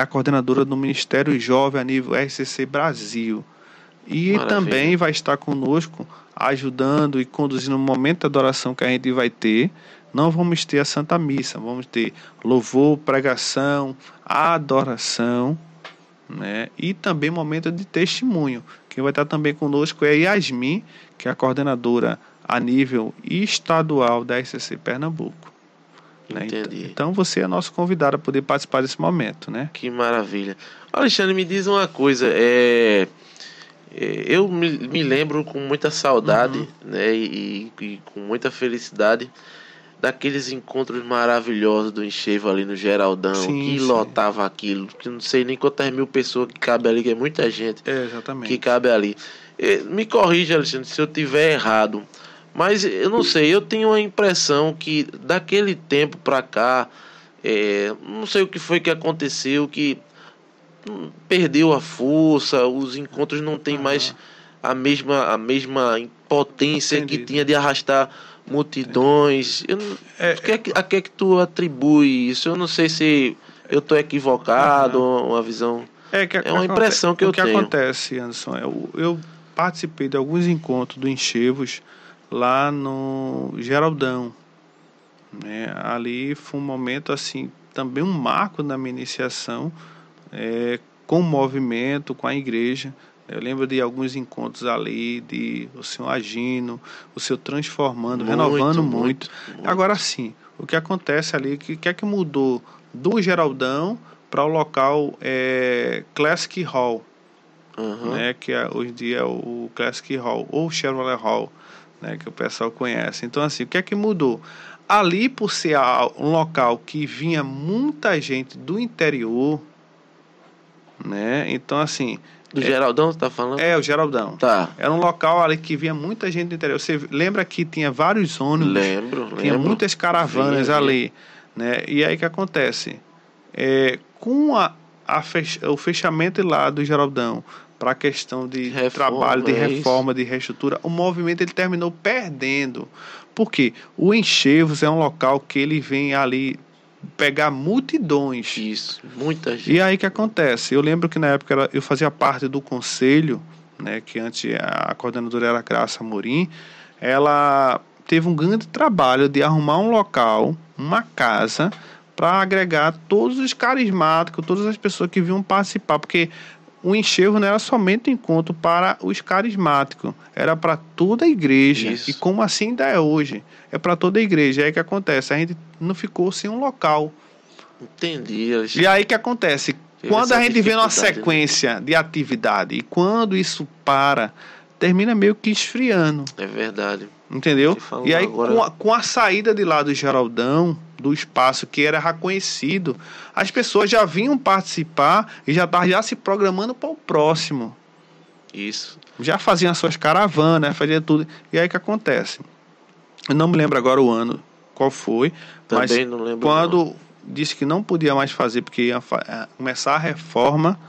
É a coordenadora do Ministério Jovem a nível RCC Brasil. E Maravilha. também vai estar conosco ajudando e conduzindo o momento de adoração que a gente vai ter. Não vamos ter a Santa Missa, vamos ter louvor, pregação, adoração, né? E também momento de testemunho. Quem vai estar também conosco é Yasmin, que é a coordenadora a nível estadual da SCC Pernambuco. Né? Entendi. Então você é nosso convidado a poder participar desse momento, né? Que maravilha. Alexandre, me diz uma coisa, é é, eu me, me lembro com muita saudade uhum. né, e, e, com muita felicidade daqueles encontros maravilhosos do Enchevo ali no Geraldão, sim, que sim. lotava aquilo, que não sei nem quantas mil pessoas que cabe ali, que é muita gente é, exatamente. que cabe ali. Me corrija, Alexandre, se eu tiver errado, mas eu não sei, eu tenho a impressão que daquele tempo para cá, é, não sei o que foi que aconteceu, que perdeu a força, os encontros não têm mais a mesma, a mesma potência Entendi. que tinha de arrastar multidões. Eu, é, que é, a que é que tu atribui isso? Eu não sei se eu estou equivocado, uhum. uma visão. É, que, é uma impressão que eu tenho. O que acontece, Anderson, eu, eu participei de alguns encontros do Enchevos lá no Geraldão. Né? Ali foi um momento assim, também um marco na minha iniciação é, com o movimento, com a igreja. Eu lembro de alguns encontros ali, de o Senhor agindo, o Senhor transformando, muito, renovando muito, muito. Agora sim, o que acontece ali, o que, que é que mudou do Geraldão para o local é, Classic Hall, uhum. né, que é, hoje em dia é o Classic Hall, ou Chevrolet Hall, né, que o pessoal conhece. Então, assim, o que é que mudou? Ali, por ser um local que vinha muita gente do interior, né? Então, assim. Do é, Geraldão, você tá falando? É, o Geraldão. Tá. Era um local ali que vinha muita gente do interior. Você lembra que tinha vários ônibus? Lembro, lembro. Tinha muitas caravanas ali. Né? E aí que acontece? É, com a, a fech, o fechamento lá do Geraldão para a questão de reforma, trabalho, de é reforma, de reestrutura, o movimento ele terminou perdendo. Porque o Enchevos é um local que ele vem ali pegar multidões. Isso, muita gente. E aí que acontece? Eu lembro que na época eu fazia parte do conselho, né, que antes a coordenadora era Graça Morim, ela teve um grande trabalho de arrumar um local, uma casa, para agregar todos os carismáticos, todas as pessoas que vinham participar, porque o enxergo não era somente um encontro para os carismáticos, era para toda a igreja. Isso. E como assim ainda é hoje? É para toda a igreja. É aí que acontece, a gente não ficou sem um local. Entendi. E aí que acontece, quando a gente vê uma sequência de atividade e quando isso para, termina meio que esfriando. É verdade. Entendeu? E aí, agora... com, a, com a saída de lá do Geraldão, do espaço que era reconhecido, as pessoas já vinham participar e já estavam já se programando para o próximo. Isso. Já faziam as suas caravanas, faziam tudo. E aí que acontece? Eu não me lembro agora o ano qual foi, Também mas não lembro quando não. disse que não podia mais fazer porque ia é, começar a reforma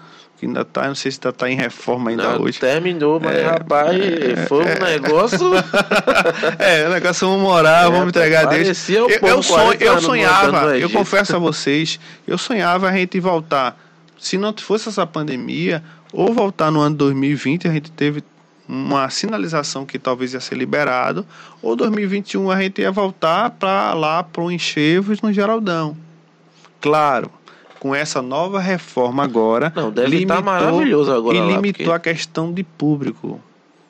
que ainda tá, não sei se ainda tá em reforma ainda não, hoje. Terminou, mas é, rapaz, é, foi um é, negócio. é, o negócio vamos morar, é, vamos entregar Deus. Eu, eu, sonho, eu sonhava, eu confesso a vocês, eu sonhava a gente voltar. Se não fosse essa pandemia, ou voltar no ano 2020, a gente teve uma sinalização que talvez ia ser liberado, ou 2021 a gente ia voltar para lá para o Enchevos no Geraldão. Claro, com essa nova reforma agora, Não, deve limitou, estar maravilhoso agora e lá, limitou porque... a questão de público.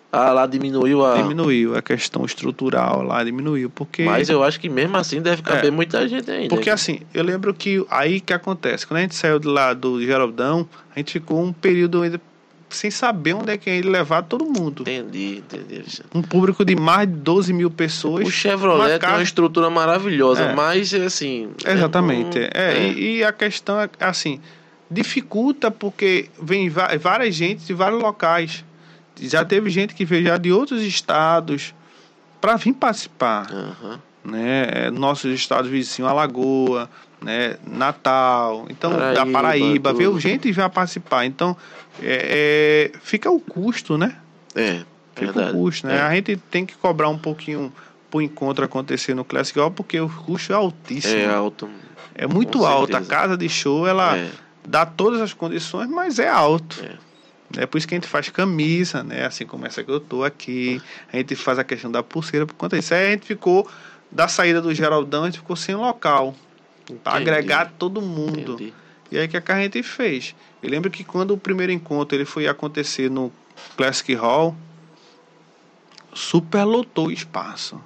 Ah, lá diminuiu a. Diminuiu a questão estrutural, lá diminuiu. porque Mas eu acho que mesmo assim deve caber é, muita gente ainda. Porque assim, eu lembro que aí que acontece, quando a gente saiu de lá do Geraldão, a gente ficou um período ainda sem saber onde é que ia levar todo mundo. Entendi, entendi. Um público de mais de 12 mil pessoas. O Chevrolet tem uma estrutura maravilhosa, É. mas assim. Exatamente. É, É, é. E, e a questão é assim, dificulta porque vem várias gente de vários locais. Já teve gente que veio já de outros estados para vir participar, Aham. né? Nossos estados vizinhos, Alagoa, né? Natal, então da Paraíba, Paraíba, tudo. veio gente vai participar. Então é, é, fica o custo, né? É, Fica verdade. o custo, né? É. A gente tem que cobrar um pouquinho pro encontro acontecer no Classic Hall porque o custo é altíssimo. É alto. É muito alto. A casa de show, ela É, dá todas as condições, mas é alto. é. É por isso que a gente faz camisa, né? Assim como essa que eu tô aqui. A gente faz a questão da pulseira por conta disso. Aí a gente ficou, da saída do Geraldão, a gente ficou sem local. Entendi, agregar todo mundo. entendi. E aí o que a gente fez? Eu lembro que quando o primeiro encontro ele foi acontecer no Classic Hall, superlotou o espaço.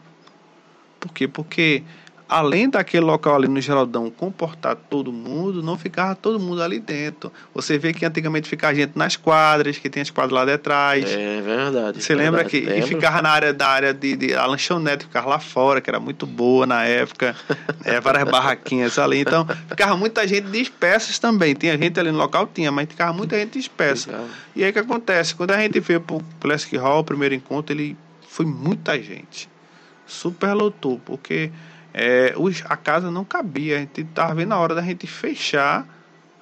Por quê? Porque além daquele local ali no Geraldão comportar todo mundo, não ficava todo mundo ali dentro. Você vê que antigamente ficava gente nas quadras, que tem as quadras lá detrás. É verdade. Você lembra verdade. que e Lembro. ficava na área da área de, de a lanchonete, ficava lá fora, que era muito boa na época, é, várias barraquinhas ali. Então, ficava muita gente dispersa também. Tinha gente ali no local, tinha, mas ficava muita gente dispersa. E aí o que acontece? Quando a gente veio pro Classic Hall, o primeiro encontro, ele foi muita gente. Superlotou, porque é, os- a casa não cabia. A gente tava vendo a hora da gente fechar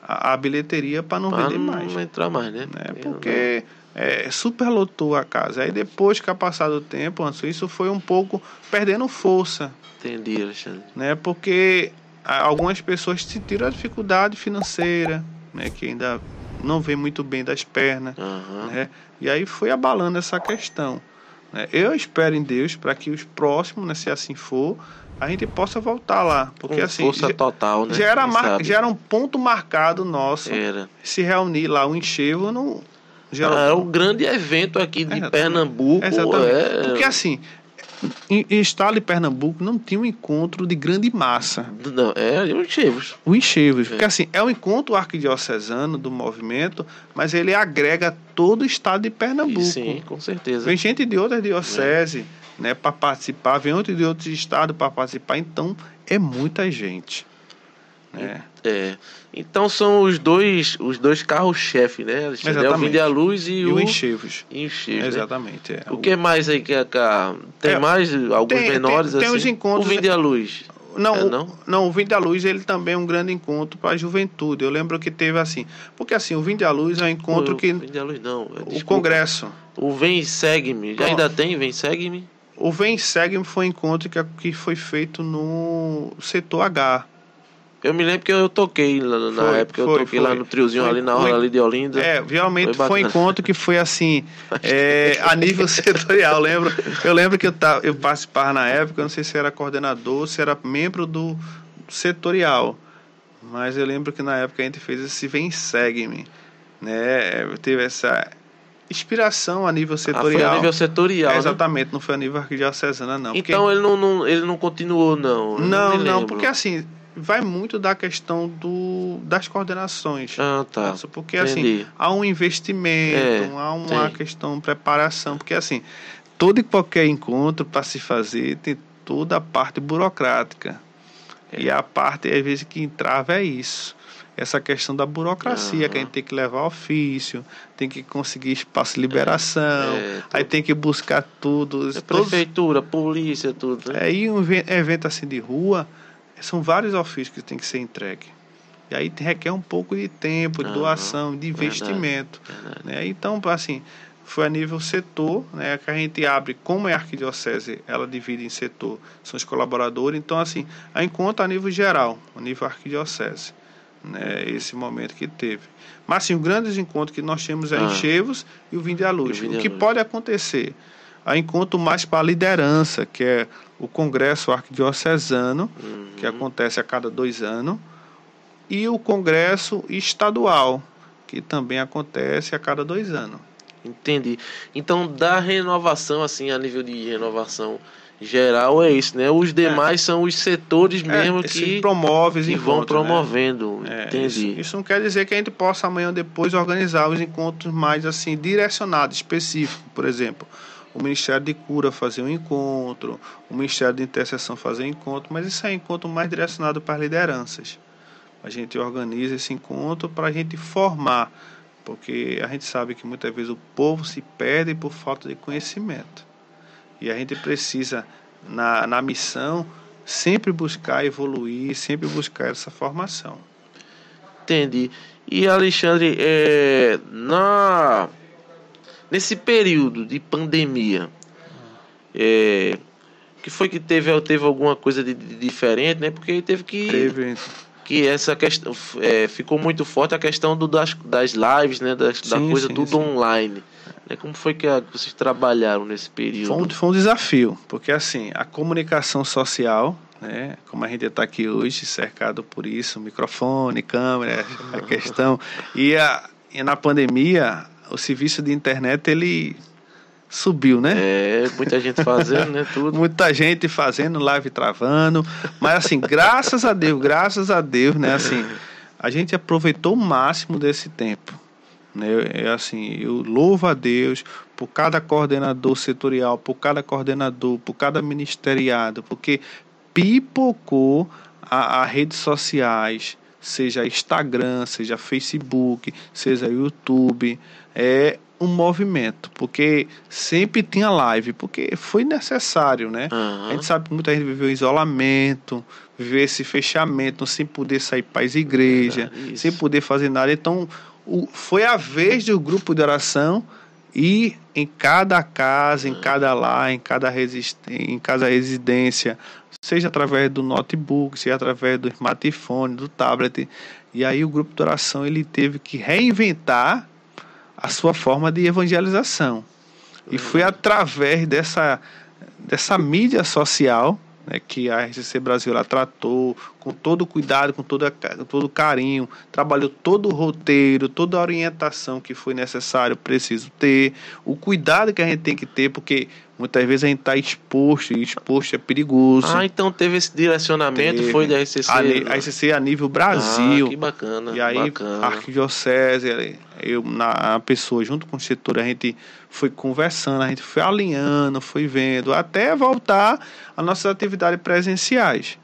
a, a bilheteria para não Pra vender não mais entrar mais, né? Eu Porque é, superlotou a casa. Aí depois que a passado o tempo, Anderson, isso foi um pouco perdendo força, não Entendi, Alexandre. né? Porque algumas pessoas sentiram a dificuldade financeira, né? Que ainda não vê muito bem das pernas, Aham. né? E aí foi abalando essa questão. né? Eu espero em Deus para que os próximos, né, se assim for, a gente possa voltar lá, porque Com assim força já, total, né? já era mar- já era um ponto marcado nosso Era. se reunir lá o enchevo no Ah, Geraldão. é o grande evento aqui de Exatamente. Pernambuco. Exatamente. É... Porque assim, em, em estado de Pernambuco não tinha um encontro de grande massa. Não, é os chivos. O Enchevos. Porque assim, é um encontro arquidiocesano do movimento, mas ele agrega todo o estado de Pernambuco. Sim, com certeza. Vem gente de outras dioceses né, para participar, vem outro de outros estados para participar, então é muita gente. Né? É. Então são os dois, os dois carros-chefe, né? Alexandre? É o Exatamente. Vinde a Luz e, E o Enchevos. Enchevos, né? Exatamente. É. O que mais aí que, que tem É, mais alguns tem- menores tem- tem assim? os encontros- O Vinde a Luz. Não, É, o- não? não? o Vinde à Luz ele também é um grande encontro para a juventude. Eu lembro que teve assim, porque assim, o Vinde à Luz é um encontro o, que Vinde a Luz não. é, o desculpa. congresso, O Vem e Segue-me. Ainda tem Vem e Segue-me? O Vem Segue foi um encontro que, que foi feito no setor H. Eu me lembro que eu toquei na Foi, época, eu foi, toquei foi. lá no triozinho ali na hora ali de Olinda. É, realmente Foi um encontro que foi assim, é, a nível setorial. Lembro, eu lembro que eu, tava, eu participava na época, eu não sei se era coordenador, se era membro do setorial. Mas eu lembro que na época a gente fez esse Vem Segue-me. Né? Teve essa inspiração a nível Ah, setorial. a nível setorial. É, né? exatamente, não foi a nível arquidiocesana, não. porque- Então ele não, não- ele não continuou, não. Não, não, lembro. porque assim, vai muito da questão do, das coordenações. Ah, tá. Porque assim, Entendi. há um investimento, É, há uma tem. questão de preparação, porque assim, todo e qualquer encontro para se fazer tem toda a parte burocrática. É. E a parte, às vezes, que entrava é isso. Essa questão da burocracia, que a gente tem que levar ofício, tem que conseguir espaço de liberação, é, aí tem que buscar tudo. É todos- prefeitura, polícia, tudo. Né? é, e um event- evento assim de rua, são vários ofícios que tem que ser entregue. E aí requer um pouco de tempo, de Aham, doação, de verdade. investimento. Verdade. Né? Então, assim, foi a nível setor, né, que a gente abre, como é a arquidiocese, ela divide em setor, são os colaboradores. Então, assim, a encontra a nível geral, a nível arquidiocese, né, esse momento que teve. Mas, assim, os grandes encontros que nós temos é Ah. em Chevos e o Vinde à Luz. O O que pode acontecer? A encontro mais para a liderança, que é o Congresso Arquidiocesano, Uhum. que acontece a cada dois anos, e o Congresso Estadual, que também acontece a cada dois anos. Entendi. Então, da renovação, assim, a nível de renovação geral é isso, né? Os demais é. são os setores mesmo é, que promove que vão promovendo, né? entendi. Isso, isso, não quer dizer que a gente possa amanhã ou depois organizar os encontros mais assim direcionados, específicos, por exemplo, o Ministério de Cura fazer um encontro, o Ministério de Intercessão fazer um encontro, mas isso é um encontro mais direcionado para as lideranças. A gente organiza esse encontro para a gente formar, porque a gente sabe que muitas vezes o povo se perde por falta de conhecimento. E a gente precisa, na, na missão, sempre buscar evoluir, sempre buscar essa formação. Entendi. E Alexandre, é, na, nesse período de pandemia, é, que foi que teve, teve alguma coisa de, de diferente, né? Porque teve que. Teve que essa questão é, ficou muito forte a questão do, das, das lives, né? Das, sim, da coisa sim, tudo sim. online. Né? Como foi que a, vocês trabalharam nesse período? Foi um, foi um desafio, porque assim, a comunicação social, né? Como a gente está aqui hoje, cercado por isso, microfone, câmera, a questão. E, a, e na pandemia, o serviço de internet, ele subiu, né? É, muita gente fazendo, né? Tudo. muita gente fazendo, live travando. Mas assim, graças a Deus, graças a Deus, né? Assim, a gente aproveitou o máximo desse tempo. Né? É assim, eu louvo a Deus por cada coordenador setorial, por cada coordenador, por cada ministeriado, porque pipocou a, a redes sociais, seja Instagram, seja Facebook, seja YouTube, é um movimento, porque sempre tinha live, porque foi necessário, né? Uhum. A gente sabe que muita gente viveu isolamento, viveu esse fechamento, sem poder sair para as igrejas, é, sem poder fazer nada. Então, o, foi a vez do grupo de oração ir em cada casa, em cada lar, em cada, em cada residência, seja através do notebook, seja através do smartphone, do tablet. E aí o grupo de oração ele teve que reinventar a sua forma de evangelização. E foi através dessa, dessa mídia social né, que a RCC Brasil ela tratou com todo cuidado, com todo, todo carinho, trabalhou todo o roteiro, toda a orientação que foi necessário, preciso ter, o cuidado que a gente tem que ter, porque muitas vezes a gente está exposto, e exposto é perigoso. Ah, então teve esse direcionamento, teve. foi da RCC? A, a RCC a nível Brasil. Ah, que bacana. E aí, bacana. a Arquidiocese, eu, na a pessoa, junto com o setor, a gente foi conversando, a gente foi alinhando, foi vendo, até voltar às nossas atividades presenciais.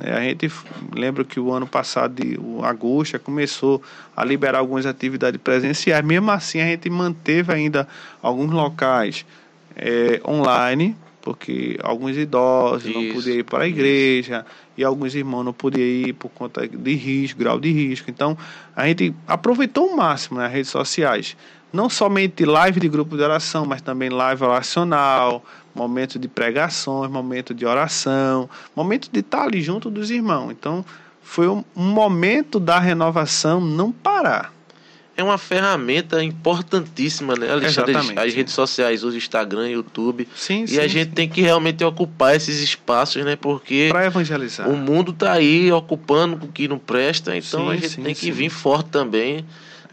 Né? A gente lembra que o ano passado, de, agosto, começou a liberar algumas atividades presenciais. Mesmo assim, a gente manteve ainda alguns locais é, online, porque alguns idosos isso, não podiam ir para a igreja isso. e alguns irmãos não podiam ir por conta de risco, grau de risco. Então, a gente aproveitou o máximo nas redes sociais. Não somente live de grupo de oração, mas também live oracional, momento de pregações, momento de oração, momento de estar ali junto dos irmãos. Então, foi um momento da renovação não parar é uma ferramenta importantíssima, né, Alexandre? Exatamente. As redes sociais, o Instagram, YouTube. Sim, e sim, a gente sim. tem que realmente ocupar esses espaços, né? Porque para evangelizar. O mundo tá aí ocupando o que não presta, então sim, a gente tem que vir forte também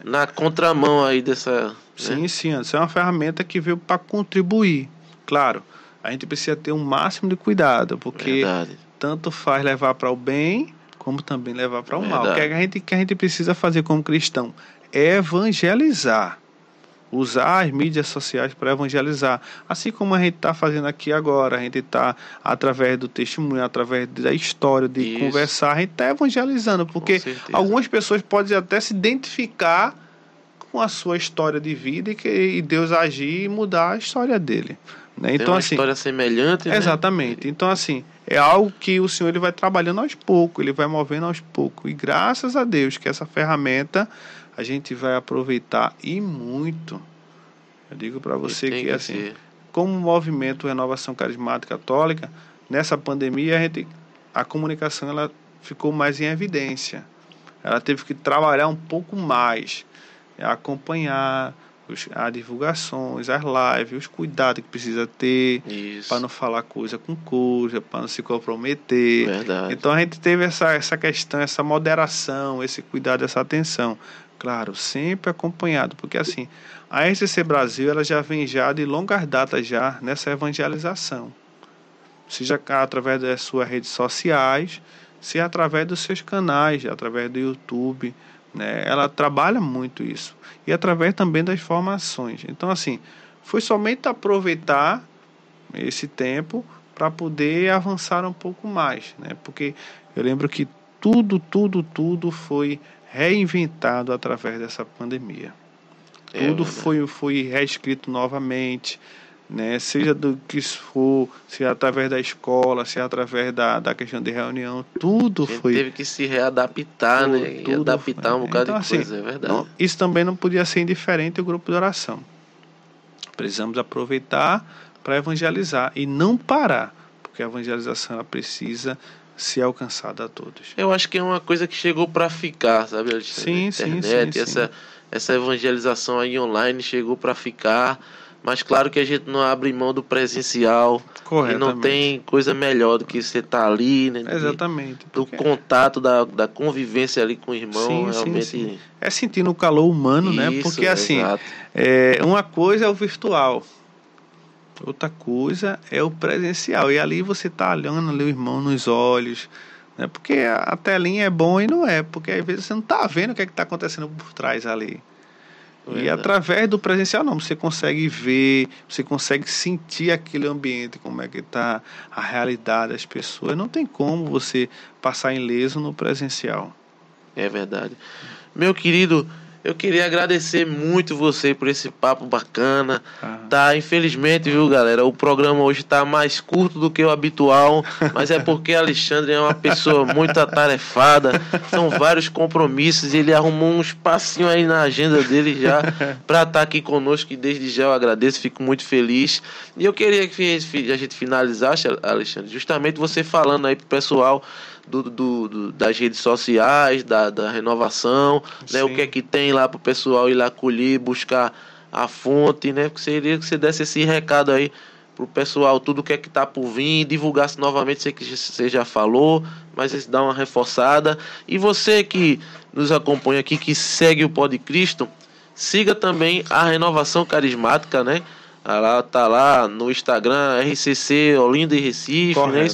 na contramão aí dessa. Né? Sim, né? sim. Isso é uma ferramenta que veio para contribuir. Claro, a gente precisa ter um máximo de cuidado, porque Verdade. tanto faz levar para o bem como também levar para o mal. O que a gente que a gente precisa fazer como cristão evangelizar. Usar as mídias sociais para evangelizar. Assim como a gente está fazendo aqui agora, a gente está, através do testemunho, através da história, de Isso. conversar, a gente está evangelizando. Porque algumas pessoas podem até se identificar com a sua história de vida e, que, e Deus agir e mudar a história dele. Né? Então, uma assim, história semelhante. Né? Exatamente. Então, assim, é algo que o Senhor ele vai trabalhando aos poucos, ele vai movendo aos poucos. E graças a Deus que essa ferramenta a gente vai aproveitar e muito. Eu digo para você que, que assim, ser. como movimento Renovação Carismática Católica, nessa pandemia a, gente, a comunicação ela ficou mais em evidência. Ela teve que trabalhar um pouco mais, acompanhar os, as divulgações, as lives, os cuidados que precisa ter para não falar coisa com coisa, para não se comprometer. Verdade. Então a gente teve essa, essa questão, essa moderação, esse cuidado, essa atenção. Claro, sempre acompanhado, porque assim, a RCC Brasil ela já vem já de longas datas já nessa evangelização. seja através das suas redes sociais, seja através dos seus canais, através do YouTube. Né? Ela trabalha muito isso. E através também das formações. Então, assim, foi somente aproveitar esse tempo para poder avançar um pouco mais. Né? Porque eu lembro que tudo, tudo, tudo foi reinventado através dessa pandemia. É, tudo foi, foi reescrito novamente né? Seja do que for, se através da escola, se através da, da questão de reunião, tudo foi. Teve que se readaptar, tudo, né? E adaptar um bocado então, de assim, coisa, é verdade. Não, isso também não podia ser indiferente ao grupo de oração. Precisamos aproveitar para evangelizar e não parar, porque a evangelização ela precisa ser alcançada a todos. Eu acho que é uma coisa que chegou para ficar, sabe? Sim, internet, sim, sim, essa, sim. essa evangelização aí online chegou para ficar mas claro que a gente não abre mão do presencial. E não tem coisa melhor do que você estar tá ali, né? Exatamente. Do porque... contato, da, da convivência ali com o irmão, sim, realmente. Sim, sim. É sentindo o calor humano, né? Isso, né? Porque assim, é, uma coisa é o virtual. Outra coisa é o presencial. E ali você tá olhando ali o irmão nos olhos. Né? Porque a telinha é bom e não é. Porque às vezes você não tá vendo o que é que tá acontecendo por trás ali. Verdade. E através do presencial não, você consegue ver, você consegue sentir aquele ambiente, como é que está a realidade das pessoas. Não tem como você passar ileso no presencial. É verdade. Meu querido, eu queria agradecer muito você por esse papo bacana. Ah. Tá, infelizmente, viu, galera? O programa hoje tá mais curto do que o habitual, mas é porque Alexandre é uma pessoa muito atarefada. São vários compromissos e ele arrumou um espacinho aí na agenda dele já para estar tá aqui conosco. E desde já eu agradeço, fico muito feliz. E eu queria que a gente finalizasse, Alexandre, justamente você falando aí pro pessoal do, do, do, das redes sociais, da, da renovação, né? O que é que tem lá para o pessoal ir lá colher, buscar a fonte, né? Que seria que você desse esse recado aí pro pessoal, tudo que é que tá por vir, divulgasse novamente, sei que você já falou, mas dá uma reforçada. E você que nos acompanha aqui, que segue o Pod Cristo, siga também a Renovação Carismática, né? Ela tá lá no Instagram, RCC Olinda e Recife, né?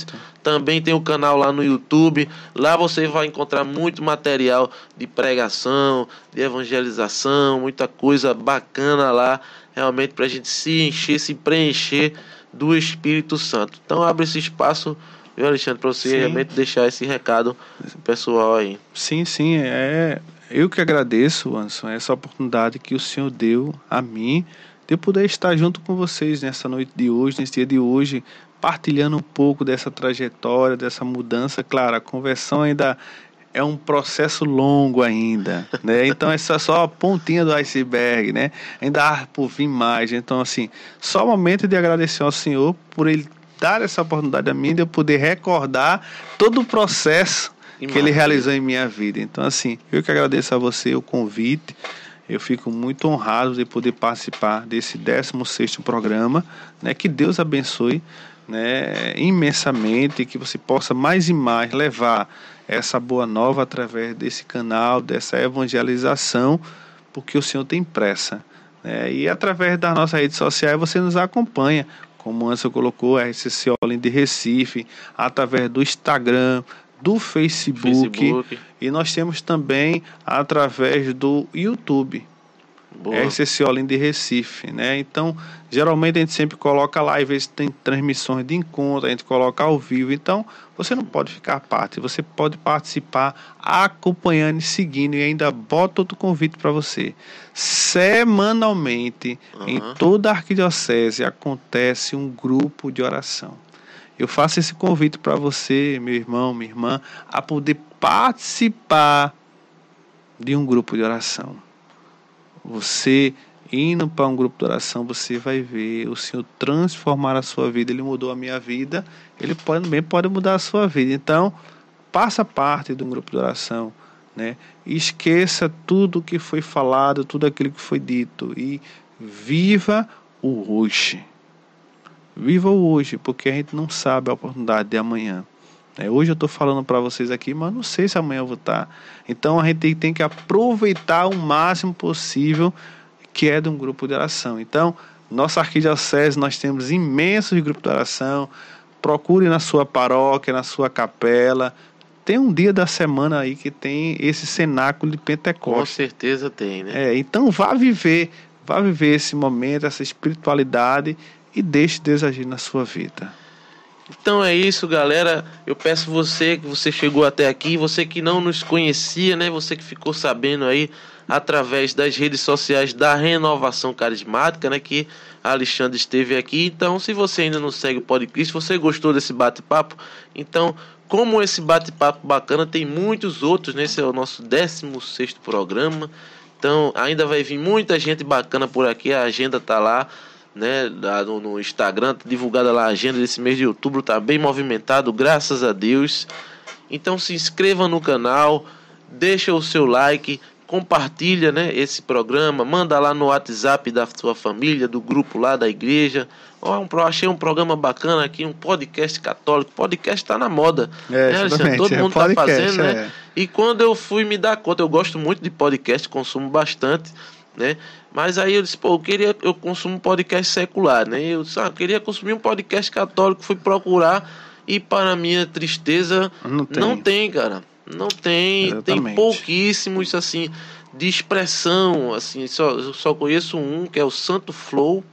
Também tem o um canal lá no YouTube. Lá você vai encontrar muito material de pregação, de evangelização, muita coisa bacana lá, realmente para a gente se encher, se preencher do Espírito Santo. Então abre esse espaço, viu, Alexandre, para você sim. realmente deixar esse recado pessoal aí. Sim, sim, é. Eu que agradeço, Anderson, essa oportunidade que o Senhor deu a mim de eu poder estar junto com vocês nessa noite de hoje, nesse dia de hoje, partilhando um pouco dessa trajetória, dessa mudança. Claro, a conversão ainda é um processo longo ainda, né? Então essa é só a pontinha do iceberg, né? Ainda há por vir mais. Então assim, só o momento de agradecer ao Senhor por ele dar essa oportunidade a mim de eu poder recordar todo o processo que ele realizou em minha vida. Então assim, eu que agradeço a você o convite. Eu fico muito honrado de poder participar desse 16º programa, né? Que Deus abençoe né, imensamente, que você possa mais e mais levar essa boa nova através desse canal, dessa evangelização, porque o Senhor tem pressa. Né? E através das nossas redes sociais você nos acompanha, como o Anson colocou, RCC Olim de Recife, através do Instagram, do Facebook, Facebook, e nós temos também através do YouTube. Boa. RCC Olinda de Recife, né? Então, geralmente a gente sempre coloca lá, às vezes tem transmissões de encontro, a gente coloca ao vivo. Então, você não pode ficar à parte, você pode participar acompanhando e seguindo e ainda bota outro convite para você. Semanalmente, uhum. em toda a arquidiocese acontece um grupo de oração. Eu faço esse convite para você, meu irmão, minha irmã, a poder participar de um grupo de oração. Você indo para um grupo de oração, você vai ver o Senhor transformar a sua vida. Ele mudou a minha vida, ele pode, também pode mudar a sua vida. Então, faça parte de um grupo de oração, né? Esqueça tudo que foi falado, tudo aquilo que foi dito e viva o hoje. Viva o hoje, porque a gente não sabe a oportunidade de amanhã. É, hoje eu estou falando para vocês aqui, mas não sei se amanhã eu vou estar. Tá. Então a gente tem que aproveitar o máximo possível que é de um grupo de oração. Então, nossa arquidiocese, nós temos imensos grupos de oração, procure na sua paróquia, na sua capela. Tem um dia da semana aí que tem esse cenáculo de Pentecostes. Com certeza tem, né? É, então vá viver, vá viver esse momento, essa espiritualidade e deixe Deus agir na sua vida. Então é isso, galera. Eu peço você que você chegou até aqui, você que não nos conhecia, né? Você que ficou sabendo aí através das redes sociais da Renovação Carismática, né? Que Alexandre esteve aqui. Então, se você ainda não segue o podcast, você gostou desse bate-papo, então como esse bate-papo bacana, tem muitos outros, né? Esse é o nosso 16 programa. Então, ainda vai vir muita gente bacana por aqui, a agenda tá lá, né? No, no Instagram, tá divulgada lá a agenda desse mês de outubro, tá bem movimentado, graças a Deus. Então, se inscreva no canal, deixa o seu like, compartilha né, esse programa, manda lá no WhatsApp da sua família, do grupo lá da igreja. Oh, um, achei um programa bacana aqui, um podcast católico. Podcast está na moda. É, né, Todo mundo está é fazendo, né? É. E quando eu fui me dar conta, eu gosto muito de podcast, consumo bastante, né? Mas aí eu disse, pô, eu queria, eu consumo podcast secular, né? Eu disse, ah, eu queria consumir um podcast católico, fui procurar e para minha tristeza não tem, não tem cara. Não tem, Exatamente. tem pouquíssimos assim de expressão, assim, só eu só conheço um que é o Santo Flow,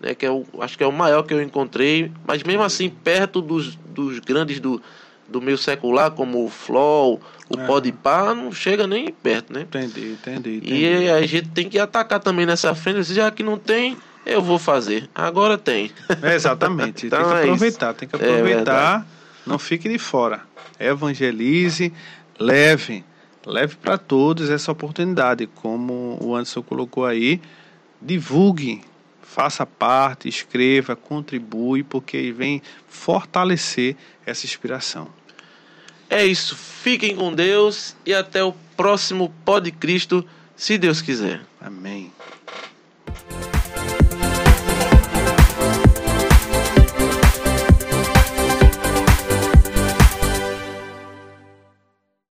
né, que é o acho que é o maior que eu encontrei, mas mesmo assim perto dos, dos grandes do, do meio secular, como o Flow, o é. Podpah, não chega nem perto, né? Entendi, entendi, entendi. E a gente tem que atacar também nessa frente, já que não tem, eu vou fazer. Agora tem. É exatamente. então tem que aproveitar, é tem que aproveitar. É não fique de fora. Evangelize, leve, leve para todos essa oportunidade, como o Anderson colocou aí, divulgue, faça parte, escreva, contribui, porque vem fortalecer essa inspiração. É isso, fiquem com Deus e até o próximo Pod Cristo, se Deus quiser. Amém.